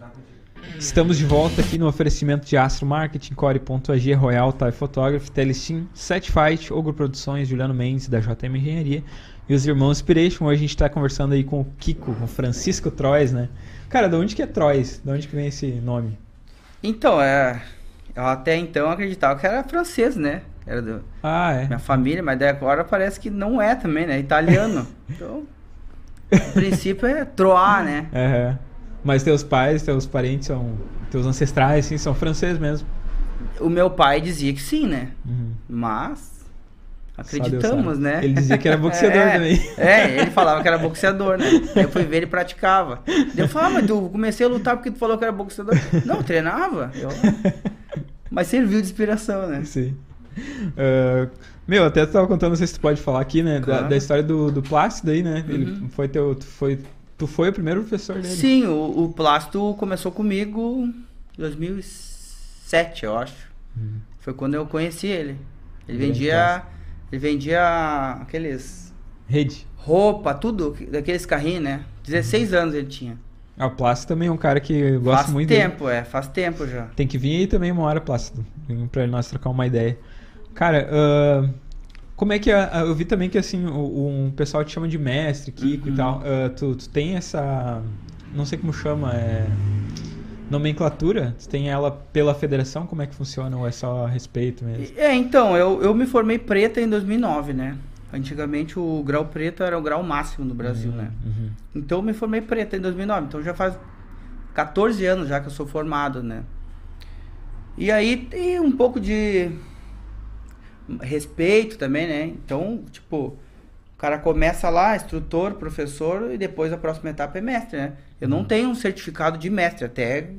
Estamos de volta aqui no oferecimento de Astro Marketing, Core.ag, Royal, Thai Photography, Telestim, Setfight, Ogro Produções, Juliano Mendes da JM Engenharia e os irmãos Inspiration. Hoje a gente está conversando aí com o Kiko, com o Francisco Trois, né? Cara, de onde que é Trois? De onde que vem esse nome? Então, é. Eu até então acreditava que era francês, né? Era do, ah, é. minha família, mas daí agora parece que não é também, né? Italiano. *laughs* então, o princípio é Troar, né? Uhum. Mas teus pais, teus parentes são. Teus ancestrais, assim, são franceses mesmo. O meu pai dizia que sim, né? Uhum. Mas Acreditamos, né? Ele dizia que era boxeador *laughs* é, também. É, ele falava que era boxeador, né? Eu fui ver ele praticava. Eu falei, ah, mas tu comecei a lutar porque tu falou que era boxeador. Não, eu treinava. Eu... *laughs* Mas serviu de inspiração, né? Sim. Uh, meu, até tu tava contando, não sei se tu pode falar aqui, né? Claro. Da, da, história do, do Plácido aí, né? Ele uhum. foi teu. Tu foi, tu foi o primeiro professor dele. Sim, o, o Plácido começou comigo em 2007, eu acho. Uhum. Foi quando eu conheci ele. Ele vendia ele vendia aqueles. Rede. Roupa, tudo, daqueles carrinhos, né? 16 anos ele tinha. Ah, o Plácido também é um cara que gosta faz muito Faz tempo, dele. é, faz tempo já. Tem que vir aí também uma hora, Plácido, pra nós trocar uma ideia. Cara, uh, como é que é? Eu vi também que assim, um pessoal te chama de mestre, Kiko uhum. e tal. Uh, tu, tu tem essa. Não sei como chama, é nomenclatura? Você tem ela pela federação? Como é que funciona? Ou é só respeito mesmo? É, então, eu, eu me formei preta em 2009, né? Antigamente o grau preto era o grau máximo no Brasil, uhum, né? Uhum. Então eu me formei preta em 2009. Então já faz 14 anos já que eu sou formado, né? E aí tem um pouco de respeito também, né? Então, tipo, o cara começa lá, instrutor, professor, e depois a próxima etapa é mestre, né? Eu não tenho um certificado de mestre, até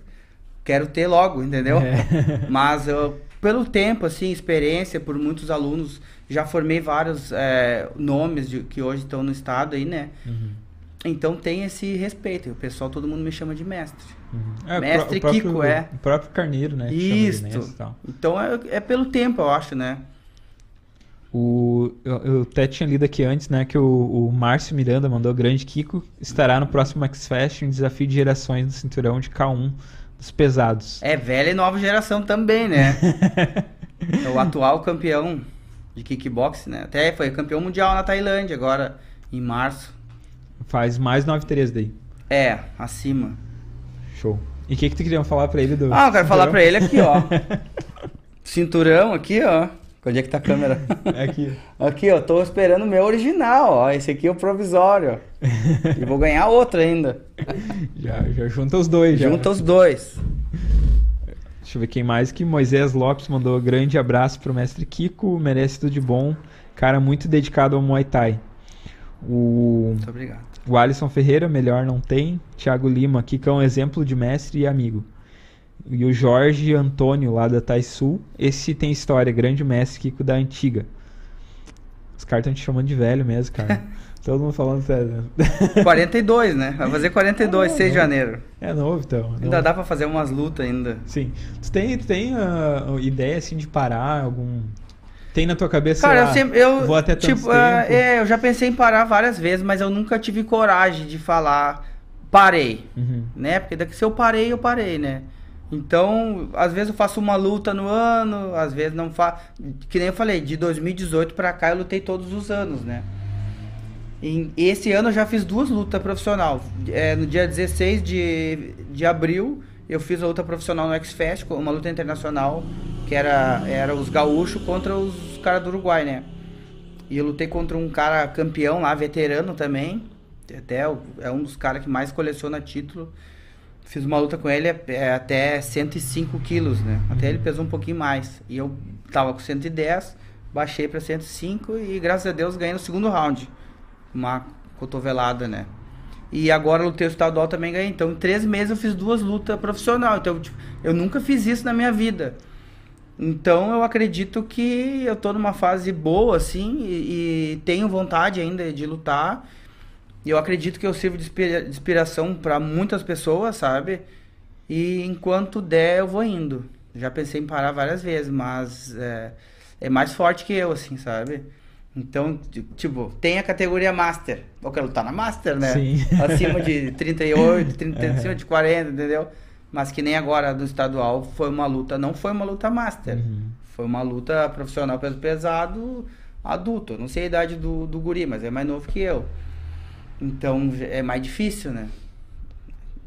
quero ter logo, entendeu? É. *laughs* Mas eu, pelo tempo, assim, experiência, por muitos alunos, já formei vários é, nomes de, que hoje estão no estado aí, né? Uhum. Então tem esse respeito. O pessoal, todo mundo me chama de mestre. Uhum. É, mestre próprio, Kiko, é. O próprio Carneiro, né? Isso. Então é, é pelo tempo, eu acho, né? O, eu, eu, até tinha lido aqui antes, né, que o, o Márcio Miranda mandou grande Kiko estará no próximo Max Fest em desafio de gerações do cinturão de K1 dos pesados. É velha e nova geração também, né? *laughs* é o atual campeão de kickbox, né? Até foi campeão mundial na Tailândia agora em março. Faz mais 9-3 daí. É, acima. Show. E o que que tu queria falar para ele do Ah, eu quero cinturão? falar para ele aqui, ó. *laughs* cinturão aqui, ó. Onde é que tá a câmera? *laughs* É aqui. aqui, ó. Tô esperando o meu original, ó. Esse aqui é o provisório. e vou ganhar outro ainda. já, já junta os dois, já. Junta os dois. Deixa eu ver quem mais que Moisés Lopes mandou grande abraço pro mestre Kiko, merece tudo de bom. Cara muito dedicado ao Muay Thai. O... Muito obrigado. O Alisson Ferreira, melhor não tem. Thiago Lima, Kiko é um exemplo de mestre e amigo. E o Jorge Antônio, lá da Thai Sul. Esse tem história, grande mestre Kiko da antiga. Os caras estão te chamando de velho mesmo, cara. *laughs* Todo mundo falando sério. 42, né? Vai fazer 42, ah, 6 de janeiro. É novo, então. É ainda dá pra fazer umas lutas ainda. Sim. Tu tem, tu tem uh, ideia, assim, de parar algum... Tem na tua cabeça, Cara, lá, eu sempre... Eu, vou até tipo, uh, É, eu já pensei em parar várias vezes, mas eu nunca tive coragem de falar parei, uhum. né? Porque daqui se eu parei, eu parei, né? Então, às vezes eu faço uma luta no ano, às vezes não faço. Que nem eu falei, de 2018 para cá eu lutei todos os anos, né? E esse ano eu já fiz duas lutas profissional. É, no dia 16 de, de abril, eu fiz a luta profissional no X-Fest, uma luta internacional, que era, era os gaúchos contra os caras do Uruguai, né? E eu lutei contra um cara campeão lá, veterano também. Até é um dos caras que mais coleciona título. Fiz uma luta com ele é, até 105 quilos, né? Até ele pesou um pouquinho mais. E eu tava com 110, baixei para 105 e graças a Deus ganhei no segundo round. Uma cotovelada, né? E agora lutei o estadual também ganhei. Então, em três meses eu fiz duas lutas profissional. Então, tipo, eu nunca fiz isso na minha vida. Então, eu acredito que eu tô numa fase boa, assim, e, e tenho vontade ainda de lutar. E eu acredito que eu sirvo de inspiração para muitas pessoas, sabe? E enquanto der, eu vou indo. Já pensei em parar várias vezes, mas é, é mais forte que eu, assim, sabe? Então, tipo, tem a categoria Master. Eu quero lutar na Master, né? Sim. *laughs* Acima de *laughs* 38, 30, acima de 40, entendeu? Mas que nem agora do estadual foi uma luta, não foi uma luta Master. Uhum. Foi uma luta profissional peso pesado adulto. Eu não sei a idade do, do guri, mas é mais novo que eu. Então é mais difícil, né?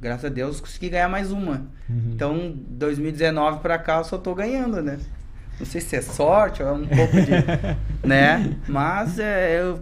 Graças a Deus consegui ganhar mais uma. Uhum. Então, 2019 pra cá eu só tô ganhando, né? Não sei se é sorte ou é um pouco de. *laughs* né? Mas é, eu.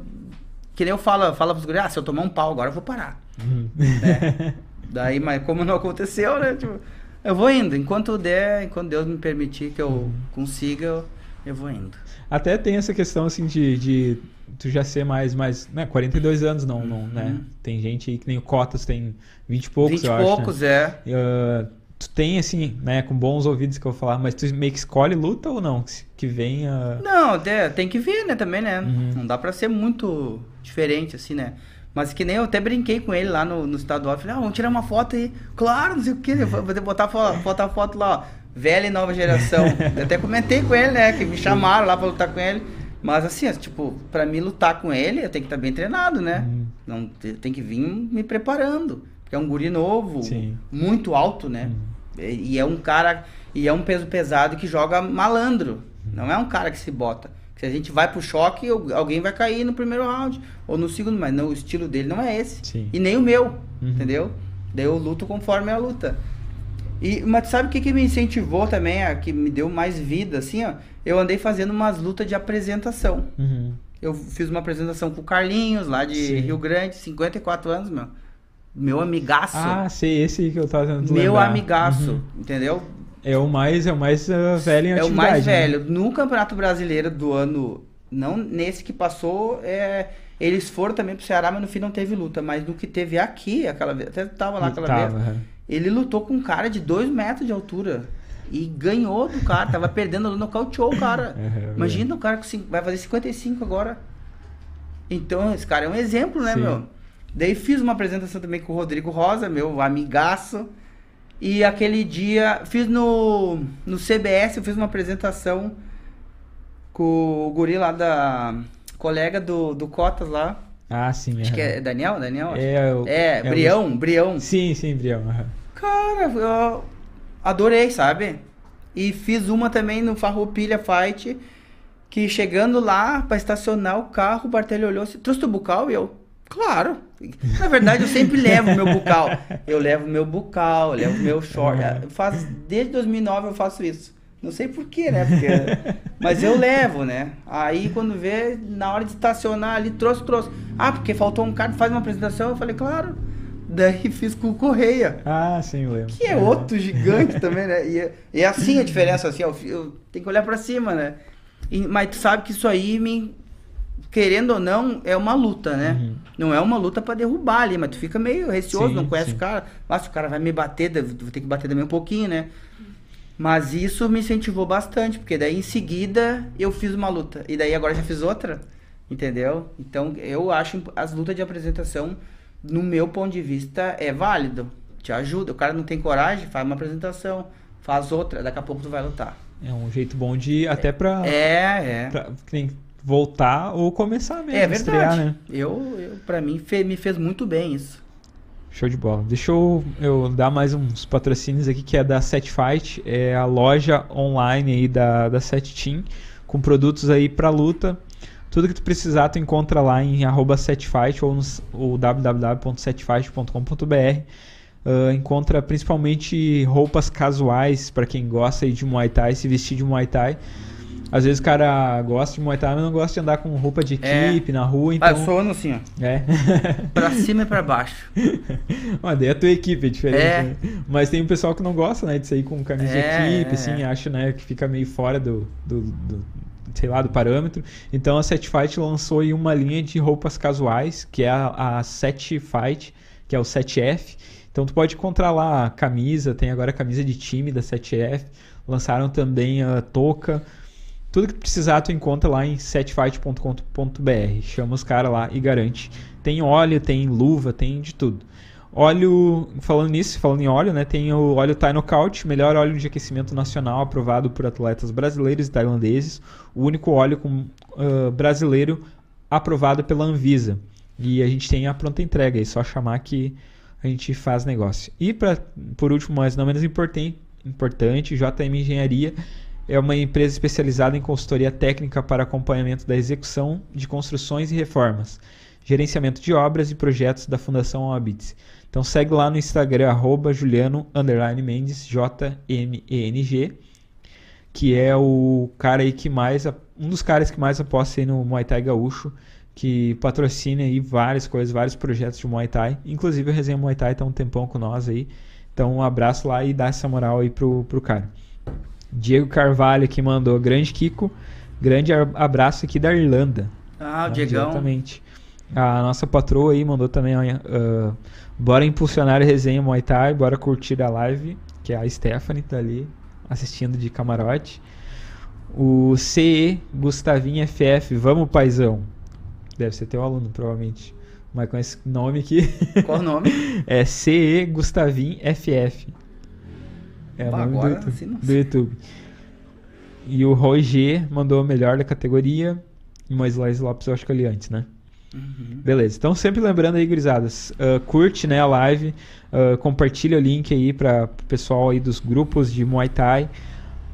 Que nem eu falo, falo pros guris, ah, se eu tomar um pau agora eu vou parar. Uhum. Né? Daí, mas como não aconteceu, né? Tipo, eu vou indo. Enquanto der, enquanto Deus me permitir que eu uhum. consiga, eu, eu vou indo. Até tem essa questão assim de, de tu já ser mais, mais né, 42 anos não, não né? Uhum. Tem gente aí que nem o Cotas tem 20 e poucos, 20 eu poucos, acho, né? é. Uh, tu tem assim, né, com bons ouvidos que eu vou falar, mas tu meio que escolhe luta ou não? Que venha. Não, tem que ver, né, também, né? Uhum. Não dá pra ser muito diferente, assim, né? Mas que nem eu até brinquei com ele lá no, no estadual. Falei, ah, vamos tirar uma foto aí. Claro, não sei o que. Vou botar foto, botar foto lá, ó. Velha e nova geração. *laughs* eu até comentei com ele, né? Que me chamaram lá pra lutar com ele. Mas assim, tipo, pra mim lutar com ele, eu tenho que estar tá bem treinado, né? Uhum. Não, tem que vir me preparando. Porque é um guri novo, Sim. muito alto, né? Uhum. E, e, é um cara. E é um peso pesado que joga malandro. Uhum. Não é um cara que se bota. Se a gente vai pro choque, alguém vai cair no primeiro round. Ou no segundo, mas não, o estilo dele não é esse. Sim. E nem o meu. Uhum. Entendeu? Daí eu luto conforme a luta. E, mas sabe o que, que me incentivou também, a, que me deu mais vida, assim, ó? Eu andei fazendo umas lutas de apresentação. Uhum. Eu fiz uma apresentação com o Carlinhos, lá de Sim. Rio Grande, 54 anos, meu. Meu amigaço. Ah, sei, esse que eu tava tentando Meu lembrar. amigaço, uhum. entendeu? É o mais, é o mais uh, velho em. É o mais né? velho. No Campeonato Brasileiro do ano, não nesse que passou, é, eles foram também pro Ceará, mas no fim não teve luta. Mas no que teve aqui, aquela vez, até tava lá aquela tava, vez, ele lutou com um cara de 2 metros de altura. E ganhou do cara, tava perdendo, nocauteou o cara. *laughs* É, Imagina o cara que vai fazer 55 agora. Então, esse cara é um exemplo, né, Sim. meu? Daí fiz uma apresentação também com o Rodrigo Rosa, meu amigaço. E aquele dia, fiz no, no CBS, eu fiz uma apresentação com o guri lá da colega do, do Cotas lá. Ah, sim. Acho é. que é Daniel, Daniel? É, é, é Brião, o... Brião. Sim, sim, Brião. Cara, eu adorei, sabe? E fiz uma também no Farroupilha Fight, que chegando lá para estacionar o carro, o Bartelho olhou assim, trouxe o bucal? E eu, claro. Na verdade, eu sempre levo meu bucal. Eu levo meu bucal, eu levo meu short. Eu faço, desde 2009 eu faço isso. Não sei porquê, né? Porque, mas eu levo, né? Aí quando vê, na hora de estacionar ali, trouxe, trouxe. Ah, porque faltou um cara, faz uma apresentação. Eu falei, claro. Daí fiz com o Correia. Ah, sim, eu lembro. Que é outro gigante também, né? E, e é assim a *laughs* diferença, assim, eu, eu tenho que olhar para cima, né? E, mas tu sabe que isso aí, me, querendo ou não, é uma luta, né? Uhum. Não é uma luta para derrubar ali, mas tu fica meio receoso, sim, não conhece sim. o cara. Mas o cara vai me bater, vou ter que bater também um pouquinho, né? Mas isso me incentivou bastante, porque daí em seguida eu fiz uma luta. E daí agora já fiz outra, entendeu? Então eu acho as lutas de apresentação, no meu ponto de vista, é válido. Te ajuda. O cara não tem coragem, faz uma apresentação, faz outra, daqui a pouco tu vai lutar. É um jeito bom de até pra. É, é. Pra, voltar ou começar mesmo. É verdade. Estrear, né? Eu, eu, pra mim, fe, me fez muito bem isso. Show de bola. Deixa eu, eu dar mais uns patrocínios aqui, que é da Set Fight, é a loja online aí da, da Set Team, com produtos aí para luta. Tudo que tu precisar tu encontra lá em arroba setfight ou no www.setfight.com.br. Uh, encontra principalmente roupas casuais para quem gosta de Muay Thai, se vestir de Muay Thai. Às vezes o cara gosta de Muay Thai, mas não gosta de andar com roupa de É. equipe na rua, Ah, então... eu sou assim, ó. É. *laughs* Pra cima e pra baixo. *laughs* Mas daí a tua equipe é diferente, É. né? Mas tem um pessoal que não gosta, né, de sair com camisa de É, equipe, é. assim, acha, né, que fica meio fora do, do, do- sei lá, do parâmetro. Então a Set Fight lançou aí uma linha de roupas casuais, que é a, a Set Fight, que é o 7F. Então tu pode encontrar lá camisa, tem agora a camisa de time da 7F. Lançaram também a touca. Tudo que precisar tu encontra lá em setfight.com.br. Chama os caras lá e garante. Tem óleo, tem luva, tem de tudo. Óleo, falando nisso, falando em óleo, né? Tem o óleo Thai Knockout, melhor óleo de aquecimento nacional aprovado por atletas brasileiros e tailandeses. O único óleo com, ah, brasileiro aprovado pela Anvisa. E a gente tem a pronta entrega, é só chamar que a gente faz negócio. E pra, por último, mas não menos importante, importante, JM Engenharia é uma empresa especializada em consultoria técnica para acompanhamento da execução de construções e reformas, gerenciamento de obras e projetos da Fundação Obits. Então segue lá no Instagram, arroba Juliano Mendes, J-M-E-N-G, que é o cara aí que mais, um dos caras que mais aposta aí no Muay Thai Gaúcho, que patrocina aí várias coisas, vários projetos de Muay Thai, inclusive o Resenha Muay Thai tá um tempão com nós aí, então um abraço lá e dá essa moral aí pro, pro cara. Diego Carvalho que mandou, grande Kiko, grande a- abraço aqui da Irlanda. Ah, o né, Diegão. Diretamente. A nossa patroa aí mandou também, ah, bora impulsionar a resenha Muay Thai, bora curtir a live, que é a Stephanie tá ali assistindo de camarote. O CE Gustavinho FF, vamos paizão. Deve ser teu aluno, provavelmente. Mas com esse nome aqui Qual o nome? *laughs* é CE Gustavin FF. É o nome do agora, YouTube, assim, não do. YouTube. E o Roger mandou o melhor da categoria. Moisés Lopes eu acho que eu li antes, né? Uhum. Beleza. Então sempre lembrando aí, gurizadas, ah, curte né, a live, ah, compartilha o link aí para o pessoal aí dos grupos de Muay Thai.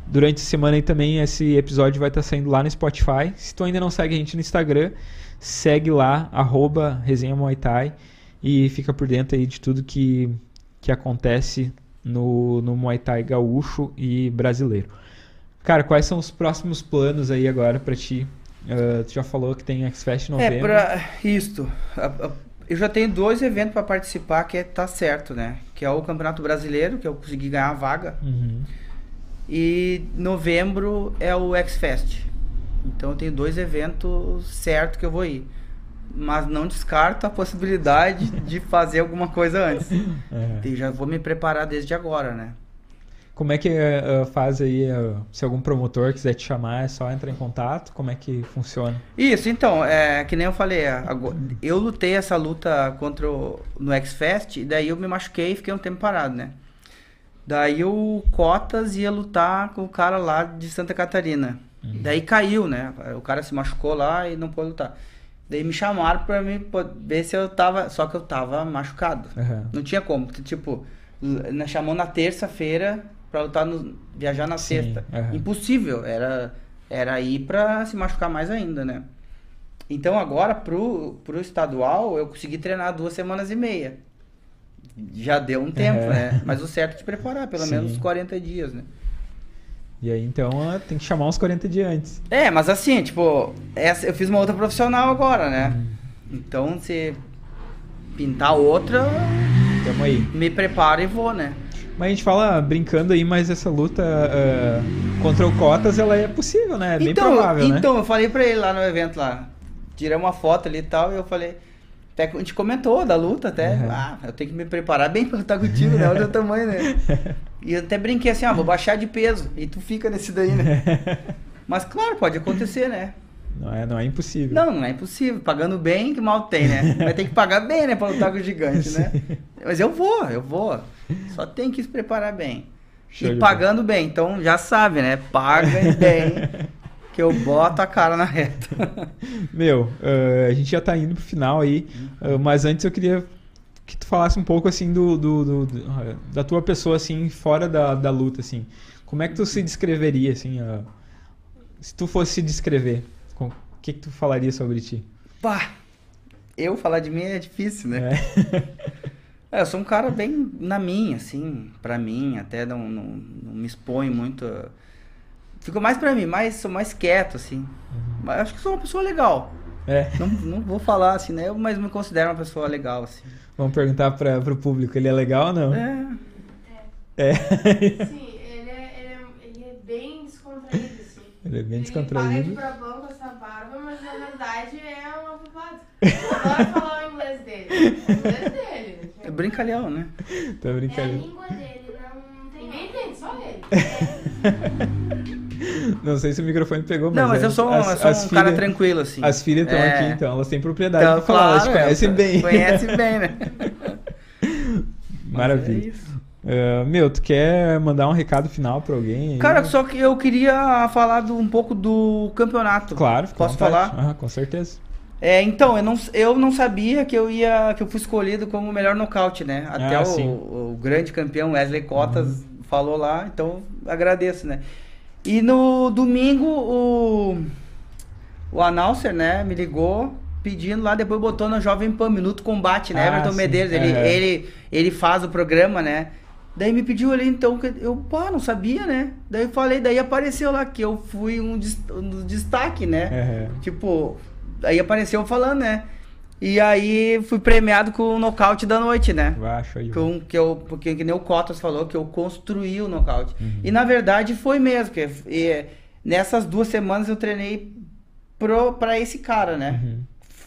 Durante a semana aí também esse episódio vai estar saindo lá no Spotify. Se tu ainda não segue a gente no Instagram, segue lá, arroba resenha Muay Thai e fica por dentro aí de tudo que, que acontece no, no Muay Thai gaúcho e brasileiro. Cara, quais são os próximos planos aí agora pra ti? Ah, tu já falou que tem X-Fest em novembro. É, pra isto. Eu já tenho dois eventos pra participar que é, tá certo, né? Que é o Campeonato Brasileiro, que eu consegui ganhar a vaga. Uhum. E novembro é o X-Fest. Então eu tenho dois eventos certo que eu vou ir. Mas não descarto a possibilidade de fazer alguma coisa antes. *laughs* É. E já vou me preparar desde agora, né? Como é que eh, faz aí, eh, se algum promotor quiser te chamar, é só entrar em contato? Como é que funciona? Isso, então, é que nem eu falei, ago- eu lutei essa luta contra o, no X-Fest e daí eu me machuquei e fiquei um tempo parado, né? Daí o Cotas ia lutar com o cara lá de Santa Catarina. Daí caiu, né? O cara se machucou lá e não pôde lutar. Daí me chamaram pra mim ver se eu tava. Só que eu tava machucado. Aham. Não tinha como. Tipo, na- chamou na terça-feira pra lutar no. viajar na sexta. aham. Impossível. Era, era ir pra se machucar mais ainda, né? Então agora pro, pro estadual eu consegui treinar duas semanas e meia. Já deu um tempo, É. né? Mas o certo é te preparar, pelo Sim. menos 40 dias, né? E aí, então, eh, tem que chamar uns 40 dias antes. É, mas assim, tipo, essa, eu fiz uma outra profissional agora, né? Uhum. Então se pintar outra, Tamo aí. me preparo e vou, né? Mas a gente fala brincando aí, mas essa luta eh, contra o Cotas, ela é possível, né? É bem então, provável, né? então eu falei pra ele lá no evento lá, tirei uma foto ali e tal, e eu falei, até a gente comentou da luta até, Uhum. ah, eu tenho que me preparar bem pra lutar contigo, né? Olha o tamanho, né? *laughs* E eu até brinquei assim, ah, vou baixar de peso, e tu fica nesse daí, né? *laughs* Mas claro, pode acontecer, né? Não é, não é impossível. Não, não é impossível. Pagando bem, que mal tem, né? *laughs* Vai ter que pagar bem, né? Pra lutar com o gigante, né? Mas eu vou, eu vou. Só tem que se preparar bem. Show e pagando bem. Então já sabe, né? Paga bem. *laughs* que eu boto a cara na reta. Meu, eh, a gente já tá indo pro final aí, eh, mas antes eu queria que tu falasse um pouco assim do, do- do- do- ah, da tua pessoa assim fora da, da luta assim. Como é que tu se descreveria assim? ah, se tu fosse se descrever, que que tu falaria sobre ti? Pá! Eu falar de mim é difícil, né? É. *laughs* É, eu sou um cara bem na minha, assim, pra mim, até não, não, não me exponho muito. Ficou mais pra mim, mais, sou mais quieto, assim. Mas acho que sou uma pessoa legal. É. Não, não vou falar assim, né? Mas me considero uma pessoa legal, assim. Vamos perguntar para o público, ele é legal ou não? É. É. Sim, ele é, ele é, ele é bem descontraído, assim. Ele é bem Ele descontraído. paga de brabão com essa barba, mas na verdade é uma bobada. Eu adoro falar o inglês dele. O inglês dele. É brincalhão, né? Tá É a língua dele, não tem Ninguém entende, só ele. *laughs* Não sei se o microfone pegou, mas. Não, mas é- eu sou, um- as- eu sou as um cara filha- tranquilo, assim. As filhas estão É. aqui, então elas têm propriedade Então, pra falar, elas te claro, conhecem é, bem. Conhece bem, né? *laughs* Maravilha. Ah, meu, tu quer mandar um recado final pra alguém? Cara, só que eu queria falar do- um pouco do campeonato. Claro, Posso falar? Ah, com certeza. É, então, eu não, eu não sabia que eu ia que eu fui escolhido como o melhor nocaute, né? Até Ah, o, o grande campeão Wesley Cotas falou lá, então agradeço, né? E no domingo o o announcer, né, me ligou pedindo lá, depois botou no Jovem Pan Minuto Combate, né? Ah, Everton sim. Medeiros, ele, É. ele ele faz o programa, né? Daí me pediu ali, então, que eu, pá, não sabia, né? Daí eu falei, daí apareceu lá que eu fui um, um destaque, né? É. Tipo, aí apareceu falando, né? E aí fui premiado com o nocaute da noite, né? Show de bola. Com, que eu, porque que nem o Cotas falou, que eu construí o nocaute. Uhum. E na verdade foi mesmo, que e, nessas duas semanas eu treinei pro, pra esse cara, né?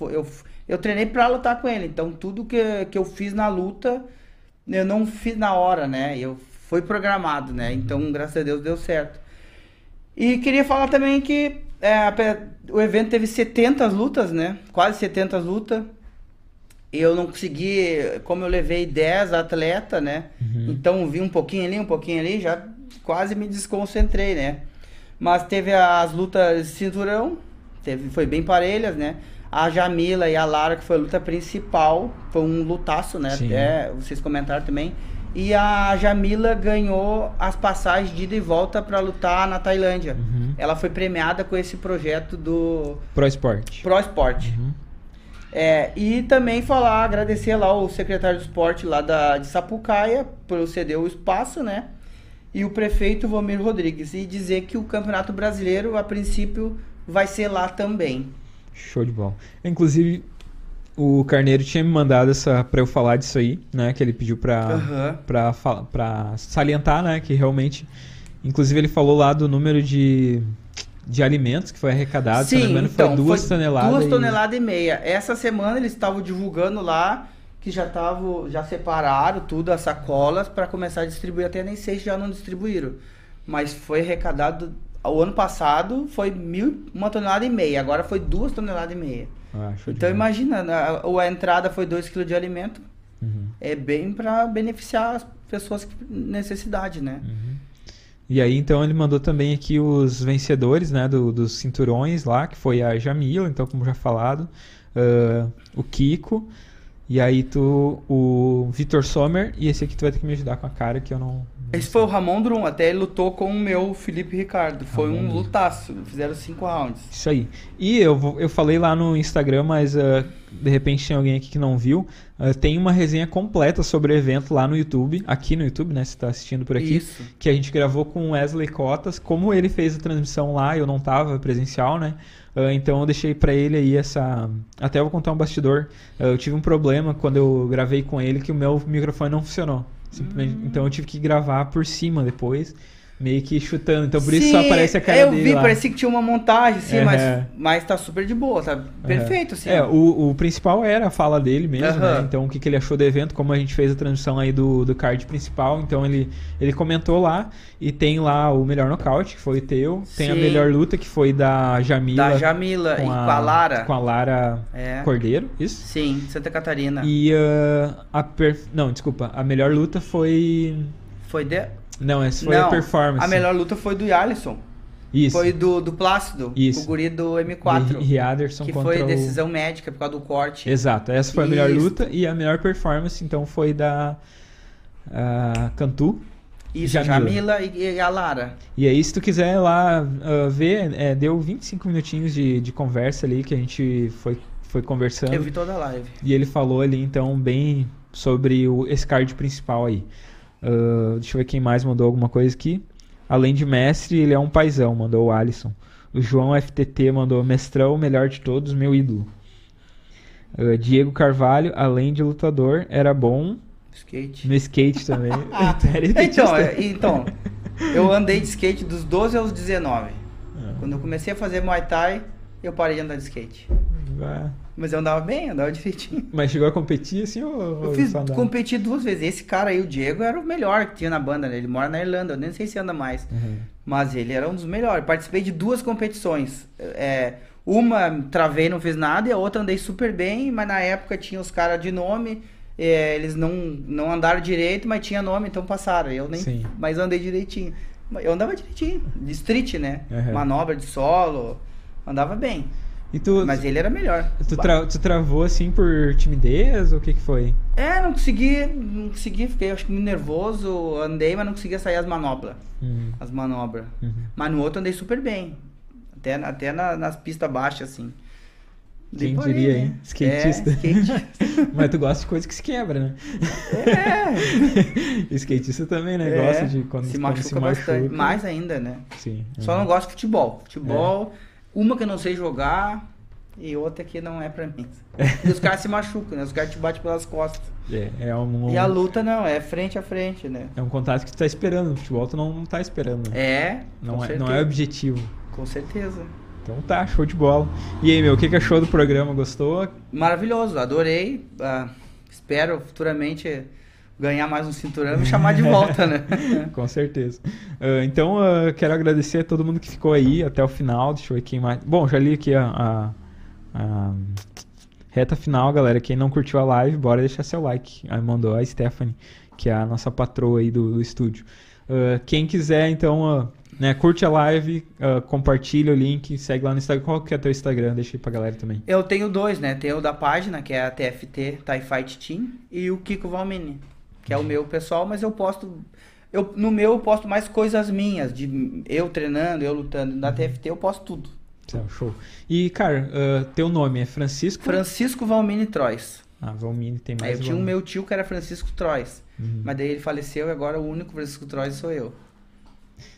Uhum. Eu, eu treinei pra lutar com ele. Então tudo que, que eu fiz na luta, eu não fiz na hora, né? Eu foi programado, né? Então, graças a Deus, deu certo. E queria falar também que é, o evento teve 70 lutas, né? Quase 70 lutas. Eu não consegui, como eu levei 10 atletas, né? Então vi um pouquinho ali, um pouquinho ali, já quase me desconcentrei, né? Mas teve as lutas de cinturão, teve, foi bem parelhas, né? A Jamila e a Lara, que foi a luta principal, foi um lutaço, né? Sim. Até vocês comentaram também. E a Jamila ganhou as passagens de ida e volta para lutar na Tailândia. Uhum. Ela foi premiada com esse projeto do Pro esporte. Pro Sport. Uhum. É, e também falar, agradecer lá o secretário de esporte lá da, de Sapucaia por ceder o espaço, né? E o prefeito Vomir Rodrigues. E dizer que o Campeonato Brasileiro, a princípio, vai ser lá também. Show de bola. Inclusive, o Carneiro tinha me mandado essa para eu falar disso aí, né? Que ele pediu pra, fala- pra salientar, né? Que realmente. Inclusive, ele falou lá do número de, de alimentos que foi arrecadado. se não me engano, foi duas foi toneladas. Duas e- toneladas e meia. Essa semana eles estavam divulgando lá que já estavam, já separaram tudo, as sacolas, para começar a distribuir. Até nem sei se já não distribuíram. Mas foi arrecadado. O ano passado foi mil, uma tonelada e meia, agora foi duas toneladas e meia. Ah, Então imagina, a, a entrada foi 2 kg de alimento, Uhum. é bem para beneficiar as pessoas que necessidade, né? E aí, então, ele mandou também aqui os vencedores, né, do- dos cinturões lá, que foi a Jamila, então, como já falado, ah, o Kiko, e aí tu, o Vitor Sommer, e esse aqui tu vai ter que me ajudar com a cara, que eu não... Esse foi o Ramon Drum, até ele lutou com o meu Felipe Ricardo. Foi Ramon um lutaço, fizeram cinco rounds. Isso aí. E eu, eu falei lá no Instagram, mas ah, de repente tem alguém aqui que não viu, ah, tem uma resenha completa sobre o evento lá no YouTube, aqui no YouTube, né, se tá assistindo por aqui. Isso. que a gente gravou com o Wesley Cotas, como ele fez a transmissão lá, eu não tava presencial, né? Ah, então eu deixei pra ele aí essa. Até eu vou contar um bastidor. Eu tive um problema quando eu gravei com ele que o meu microfone não funcionou. Simplesmente- Hum. Então eu tive que gravar por cima depois, meio que chutando. Então por isso só Sim, aparece a cara eu dele vi, lá. parecia que tinha uma montagem, sim, Aham. mas, mas tá super de boa, tá perfeito, assim. É, o, o principal era a fala dele mesmo, Aham. né? Então, o que, que ele achou do evento, como a gente fez a transmissão aí do, do card principal. Então, ele, ele comentou lá e tem lá o melhor nocaute, que foi o teu. Tem a Sim. melhor luta, que foi da Jamila. Da Jamila e com a Lara. Com a Lara É. Cordeiro, isso? Sim, Santa Catarina. E ah, a... Per... Não, desculpa. A melhor luta foi... Foi de... Não, essa foi Não, a performance. A melhor luta foi do Alisson. Isso. Foi do, do Plácido, Isso. o guri do De M4. Riaderson que contra foi o- decisão médica por causa do corte. Exato, essa foi a melhor Isso. luta e a melhor performance então foi da ah, Cantu. Isso, Jamila. Jamila, e, e a Lara. E aí, se tu quiser lá ah, ver, é, deu 25 minutinhos de, de conversa ali que a gente foi, foi conversando. Eu vi toda a live. E ele falou ali então bem sobre o, esse card principal aí. Ah, deixa eu ver quem mais mandou alguma coisa aqui. Além de mestre, ele é um paizão, mandou o Alisson. O João FTT mandou mestrão, o melhor de todos, meu ídolo. Uh, Diego Carvalho, além de lutador, era bom Skate. no skate também. *laughs* Skatista? Então, é, então, eu andei de skate dos 12 aos 19. Ah. Quando eu comecei a fazer Muay Thai, eu parei de andar de skate. Ah, Mas eu andava bem, andava direitinho. *laughs* Mas chegou a competir assim ou, Eu fiz, competi duas vezes. Esse cara aí, o Diego, era o melhor que tinha na banda, né? Ele mora na Irlanda, eu nem sei se anda mais. Uhum. Mas ele era um dos melhores. Participei de duas competições. É, uma travei, não fiz nada, e a outra andei super bem, mas na época tinha os caras de nome. é, eles não, não andaram direito, mas tinha nome, então passaram. Eu nem, Sim. mas andei direitinho. Eu andava direitinho, de street, né? Uhum. Manobra de solo, andava bem. Tu, Mas ele era melhor. tu, tra- tu travou assim por timidez ou o que que foi? É, não consegui, não consegui, fiquei acho que muito nervoso, andei, mas não conseguia sair as manobras. Uhum. As manobras. Uhum. Mas no outro andei super bem. Até, até na- nas pistas baixas, assim. Quem aí, diria, né? hein? Skatista. É, skate. *laughs* Mas tu gosta de coisa que se quebra, né? É. *laughs* Skatista também, né? É, Gosta de quando se quando machuca se bastante. machuca. Mais ainda, né? Sim. Só uhum. não gosto de futebol. Futebol, uma que eu não sei jogar e outra que não é pra mim. E os caras se machucam, né? Os caras te batem pelas costas. É, é um, E a luta não, é frente a frente, né? é um contato que tu tá esperando. No futebol tu não, não tá esperando. É, não, com é certeza. não é objetivo. Com certeza. Então tá, show de bola. E aí, meu, o que, que achou do programa? Gostou? Maravilhoso, adorei. Ah, espero futuramente ganhar mais um cinturão e me chamar de volta, né? *laughs* Com certeza. Ah, então, ah, quero agradecer a todo mundo que ficou aí até o final. Deixa eu ver quem mais. Bom, já li aqui a, a- a reta final, galera. Quem não curtiu a live, bora deixar seu like. Aí mandou a Stephanie, que é a nossa patroa aí do, do estúdio. Ah, quem quiser, então, ah, né, curte a live, ah, compartilha o link, segue lá no Instagram. Qual que é teu Instagram? Deixa aí pra galera também. Eu tenho dois, né? Tem o da página, que é a TFT, Thai Fight Team, e o Kiko Valmini, que é o meu pessoal, mas eu posto. Eu, no meu eu posto mais coisas minhas, de eu treinando, eu lutando. Na TFT eu posto tudo. Então, Show. E, cara, ah, teu nome é Francisco? Francisco Valmini Trois. Ah, Valmini tem Aí mais eu tinha um Valmini. meu tio que era Francisco Trois. Uhum. Mas daí ele faleceu e agora o único Francisco Trois sou eu.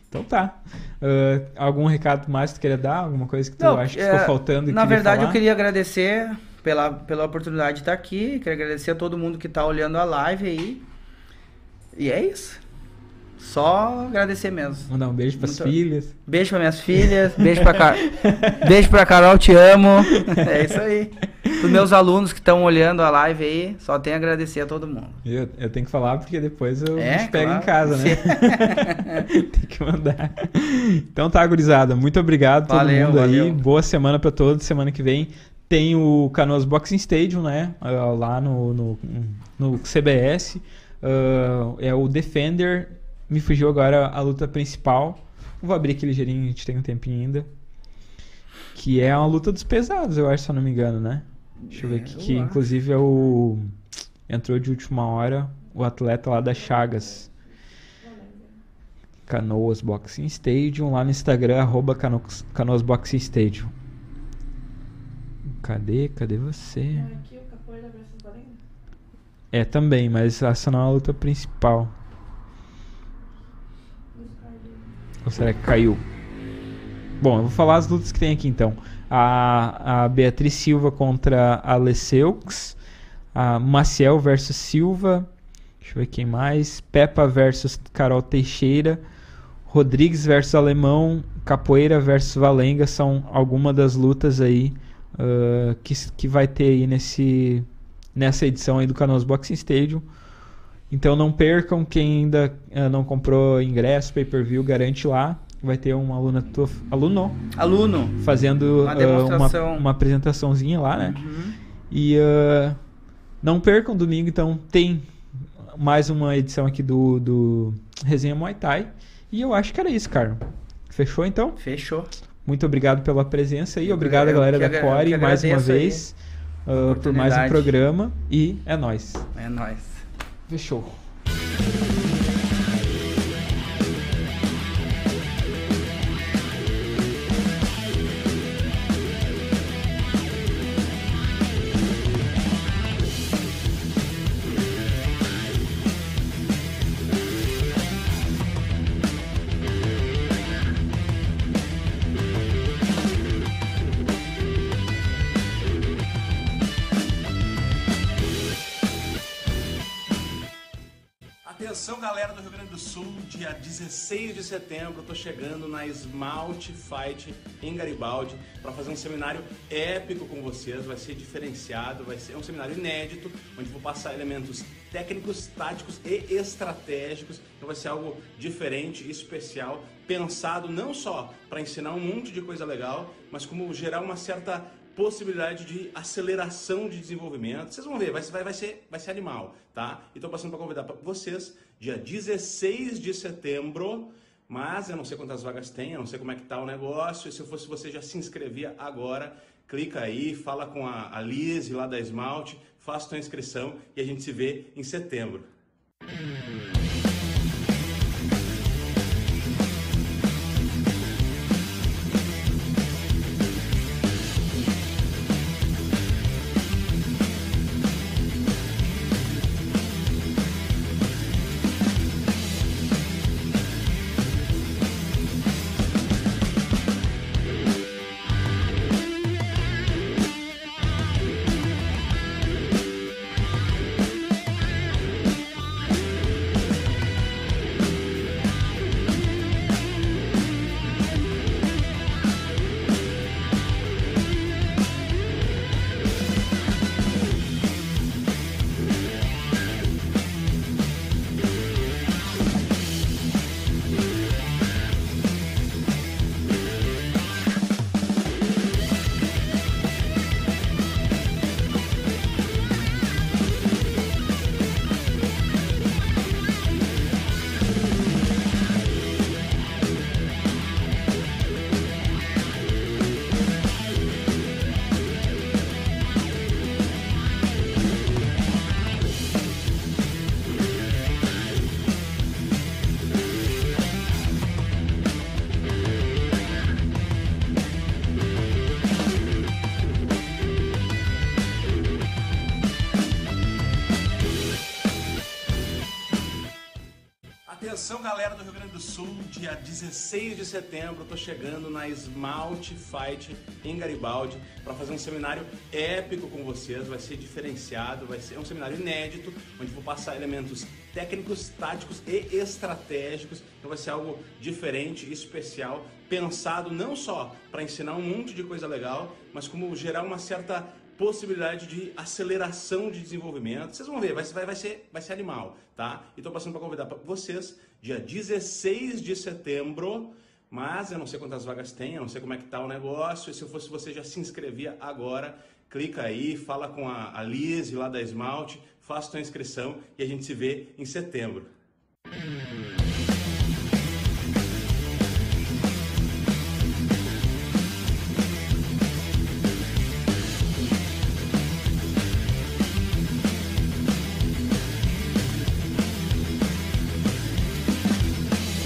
Então tá. Ah, algum recado mais que tu queria dar? Alguma coisa que tu Não, acha que é, ficou faltando? Na verdade, falar? eu queria agradecer pela, pela oportunidade de estar aqui. Queria agradecer a todo mundo que está olhando a live aí. E é isso. Só agradecer mesmo. Mandar um beijo pras Muito- filhas. Beijo para minhas filhas, *laughs* beijo pra, Car... beijo pra Carol, te amo. É isso aí. Os meus alunos que estão olhando a live aí, só tenho a agradecer a todo mundo. Eu, eu tenho que falar porque depois eu É, pego claro. em casa, né? *laughs* Tem que mandar. Então tá, gurizada. Muito obrigado a todo Valeu, mundo aí. valeu. Boa semana pra todos. Semana que vem tem o Canoas Boxing Stadium, né? Lá no, no, no CBS. Ah, é o Defender. Me fugiu agora a luta principal. Vou abrir aqui ligeirinho, a gente tem um tempinho ainda. Que é uma luta dos pesados, eu acho, se eu não me engano, né? Deixa eu ver É, aqui, eu que acho. inclusive é o. Entrou de última hora o atleta lá da Chagas. Canoas Boxing Stadium, lá no Instagram, arroba Cano- Canoas Boxing Stadium. Cadê? Cadê você? Aqui o capoeira da Brasil Valendo. É, também, mas essa não é a luta principal. Ou será que caiu? Bom, eu vou falar as lutas que tem aqui então. A, a Beatriz Silva contra a Lesseux. A Maciel versus Silva. Deixa eu ver quem mais. Peppa versus Carol Teixeira. Rodrigues versus Alemão. Capoeira versus Valenga. São algumas das lutas aí ah, que, que vai ter aí nesse, nessa edição aí do Canoas Boxing Stadium. Então não percam, quem ainda ah, não comprou ingresso, pay-per-view, garante lá. Vai ter um aluno, tua- aluno Aluno. fazendo Uma demonstração. uma, uma apresentaçãozinha lá, né? Uhum. E ah, não percam domingo, então tem mais uma edição aqui do, do Resenha Muay Thai. E eu acho que era isso, cara. Fechou então? Fechou. Muito obrigado pela presença aí. Obrigado, eu galera da Core, mais uma agradeço aí ah, por mais um programa. E é nóis. É nóis. Fechou. Setembro, eu tô chegando na Esmalte Fight em Garibaldi para fazer um seminário épico com vocês, vai ser diferenciado, vai ser um seminário inédito, onde vou passar elementos técnicos, táticos e estratégicos, então vai ser algo diferente especial, pensado não só para ensinar um monte de coisa legal, mas como gerar uma certa possibilidade de aceleração de desenvolvimento. Vocês vão ver, vai, vai, vai, ser, vai ser animal, tá? E tô passando para convidar vocês, dia 16 de setembro, mas eu não sei quantas vagas tem, eu não sei como é que tá o negócio, e se eu fosse você já se inscrevia agora, clica aí, fala com a, a Liz lá da Esmalte, faça sua inscrição e a gente se vê em setembro. 16 de setembro, eu tô chegando na Esmalte Fight em Garibaldi para fazer um seminário épico com vocês, vai ser diferenciado, vai ser um seminário inédito, onde vou passar elementos técnicos, táticos e estratégicos, então vai ser algo diferente especial, pensado não só para ensinar um monte de coisa legal, mas como gerar uma certa possibilidade de aceleração de desenvolvimento. Vocês vão ver, vai, vai, vai, ser, vai ser animal, tá? E tô passando para convidar vocês, dia 16 de setembro, mas eu não sei quantas vagas tem, eu não sei como é que tá o negócio, e se fosse você já se inscrevia agora, clica aí, fala com a, a Liz lá da Esmalte, faça sua inscrição e a gente se vê em setembro.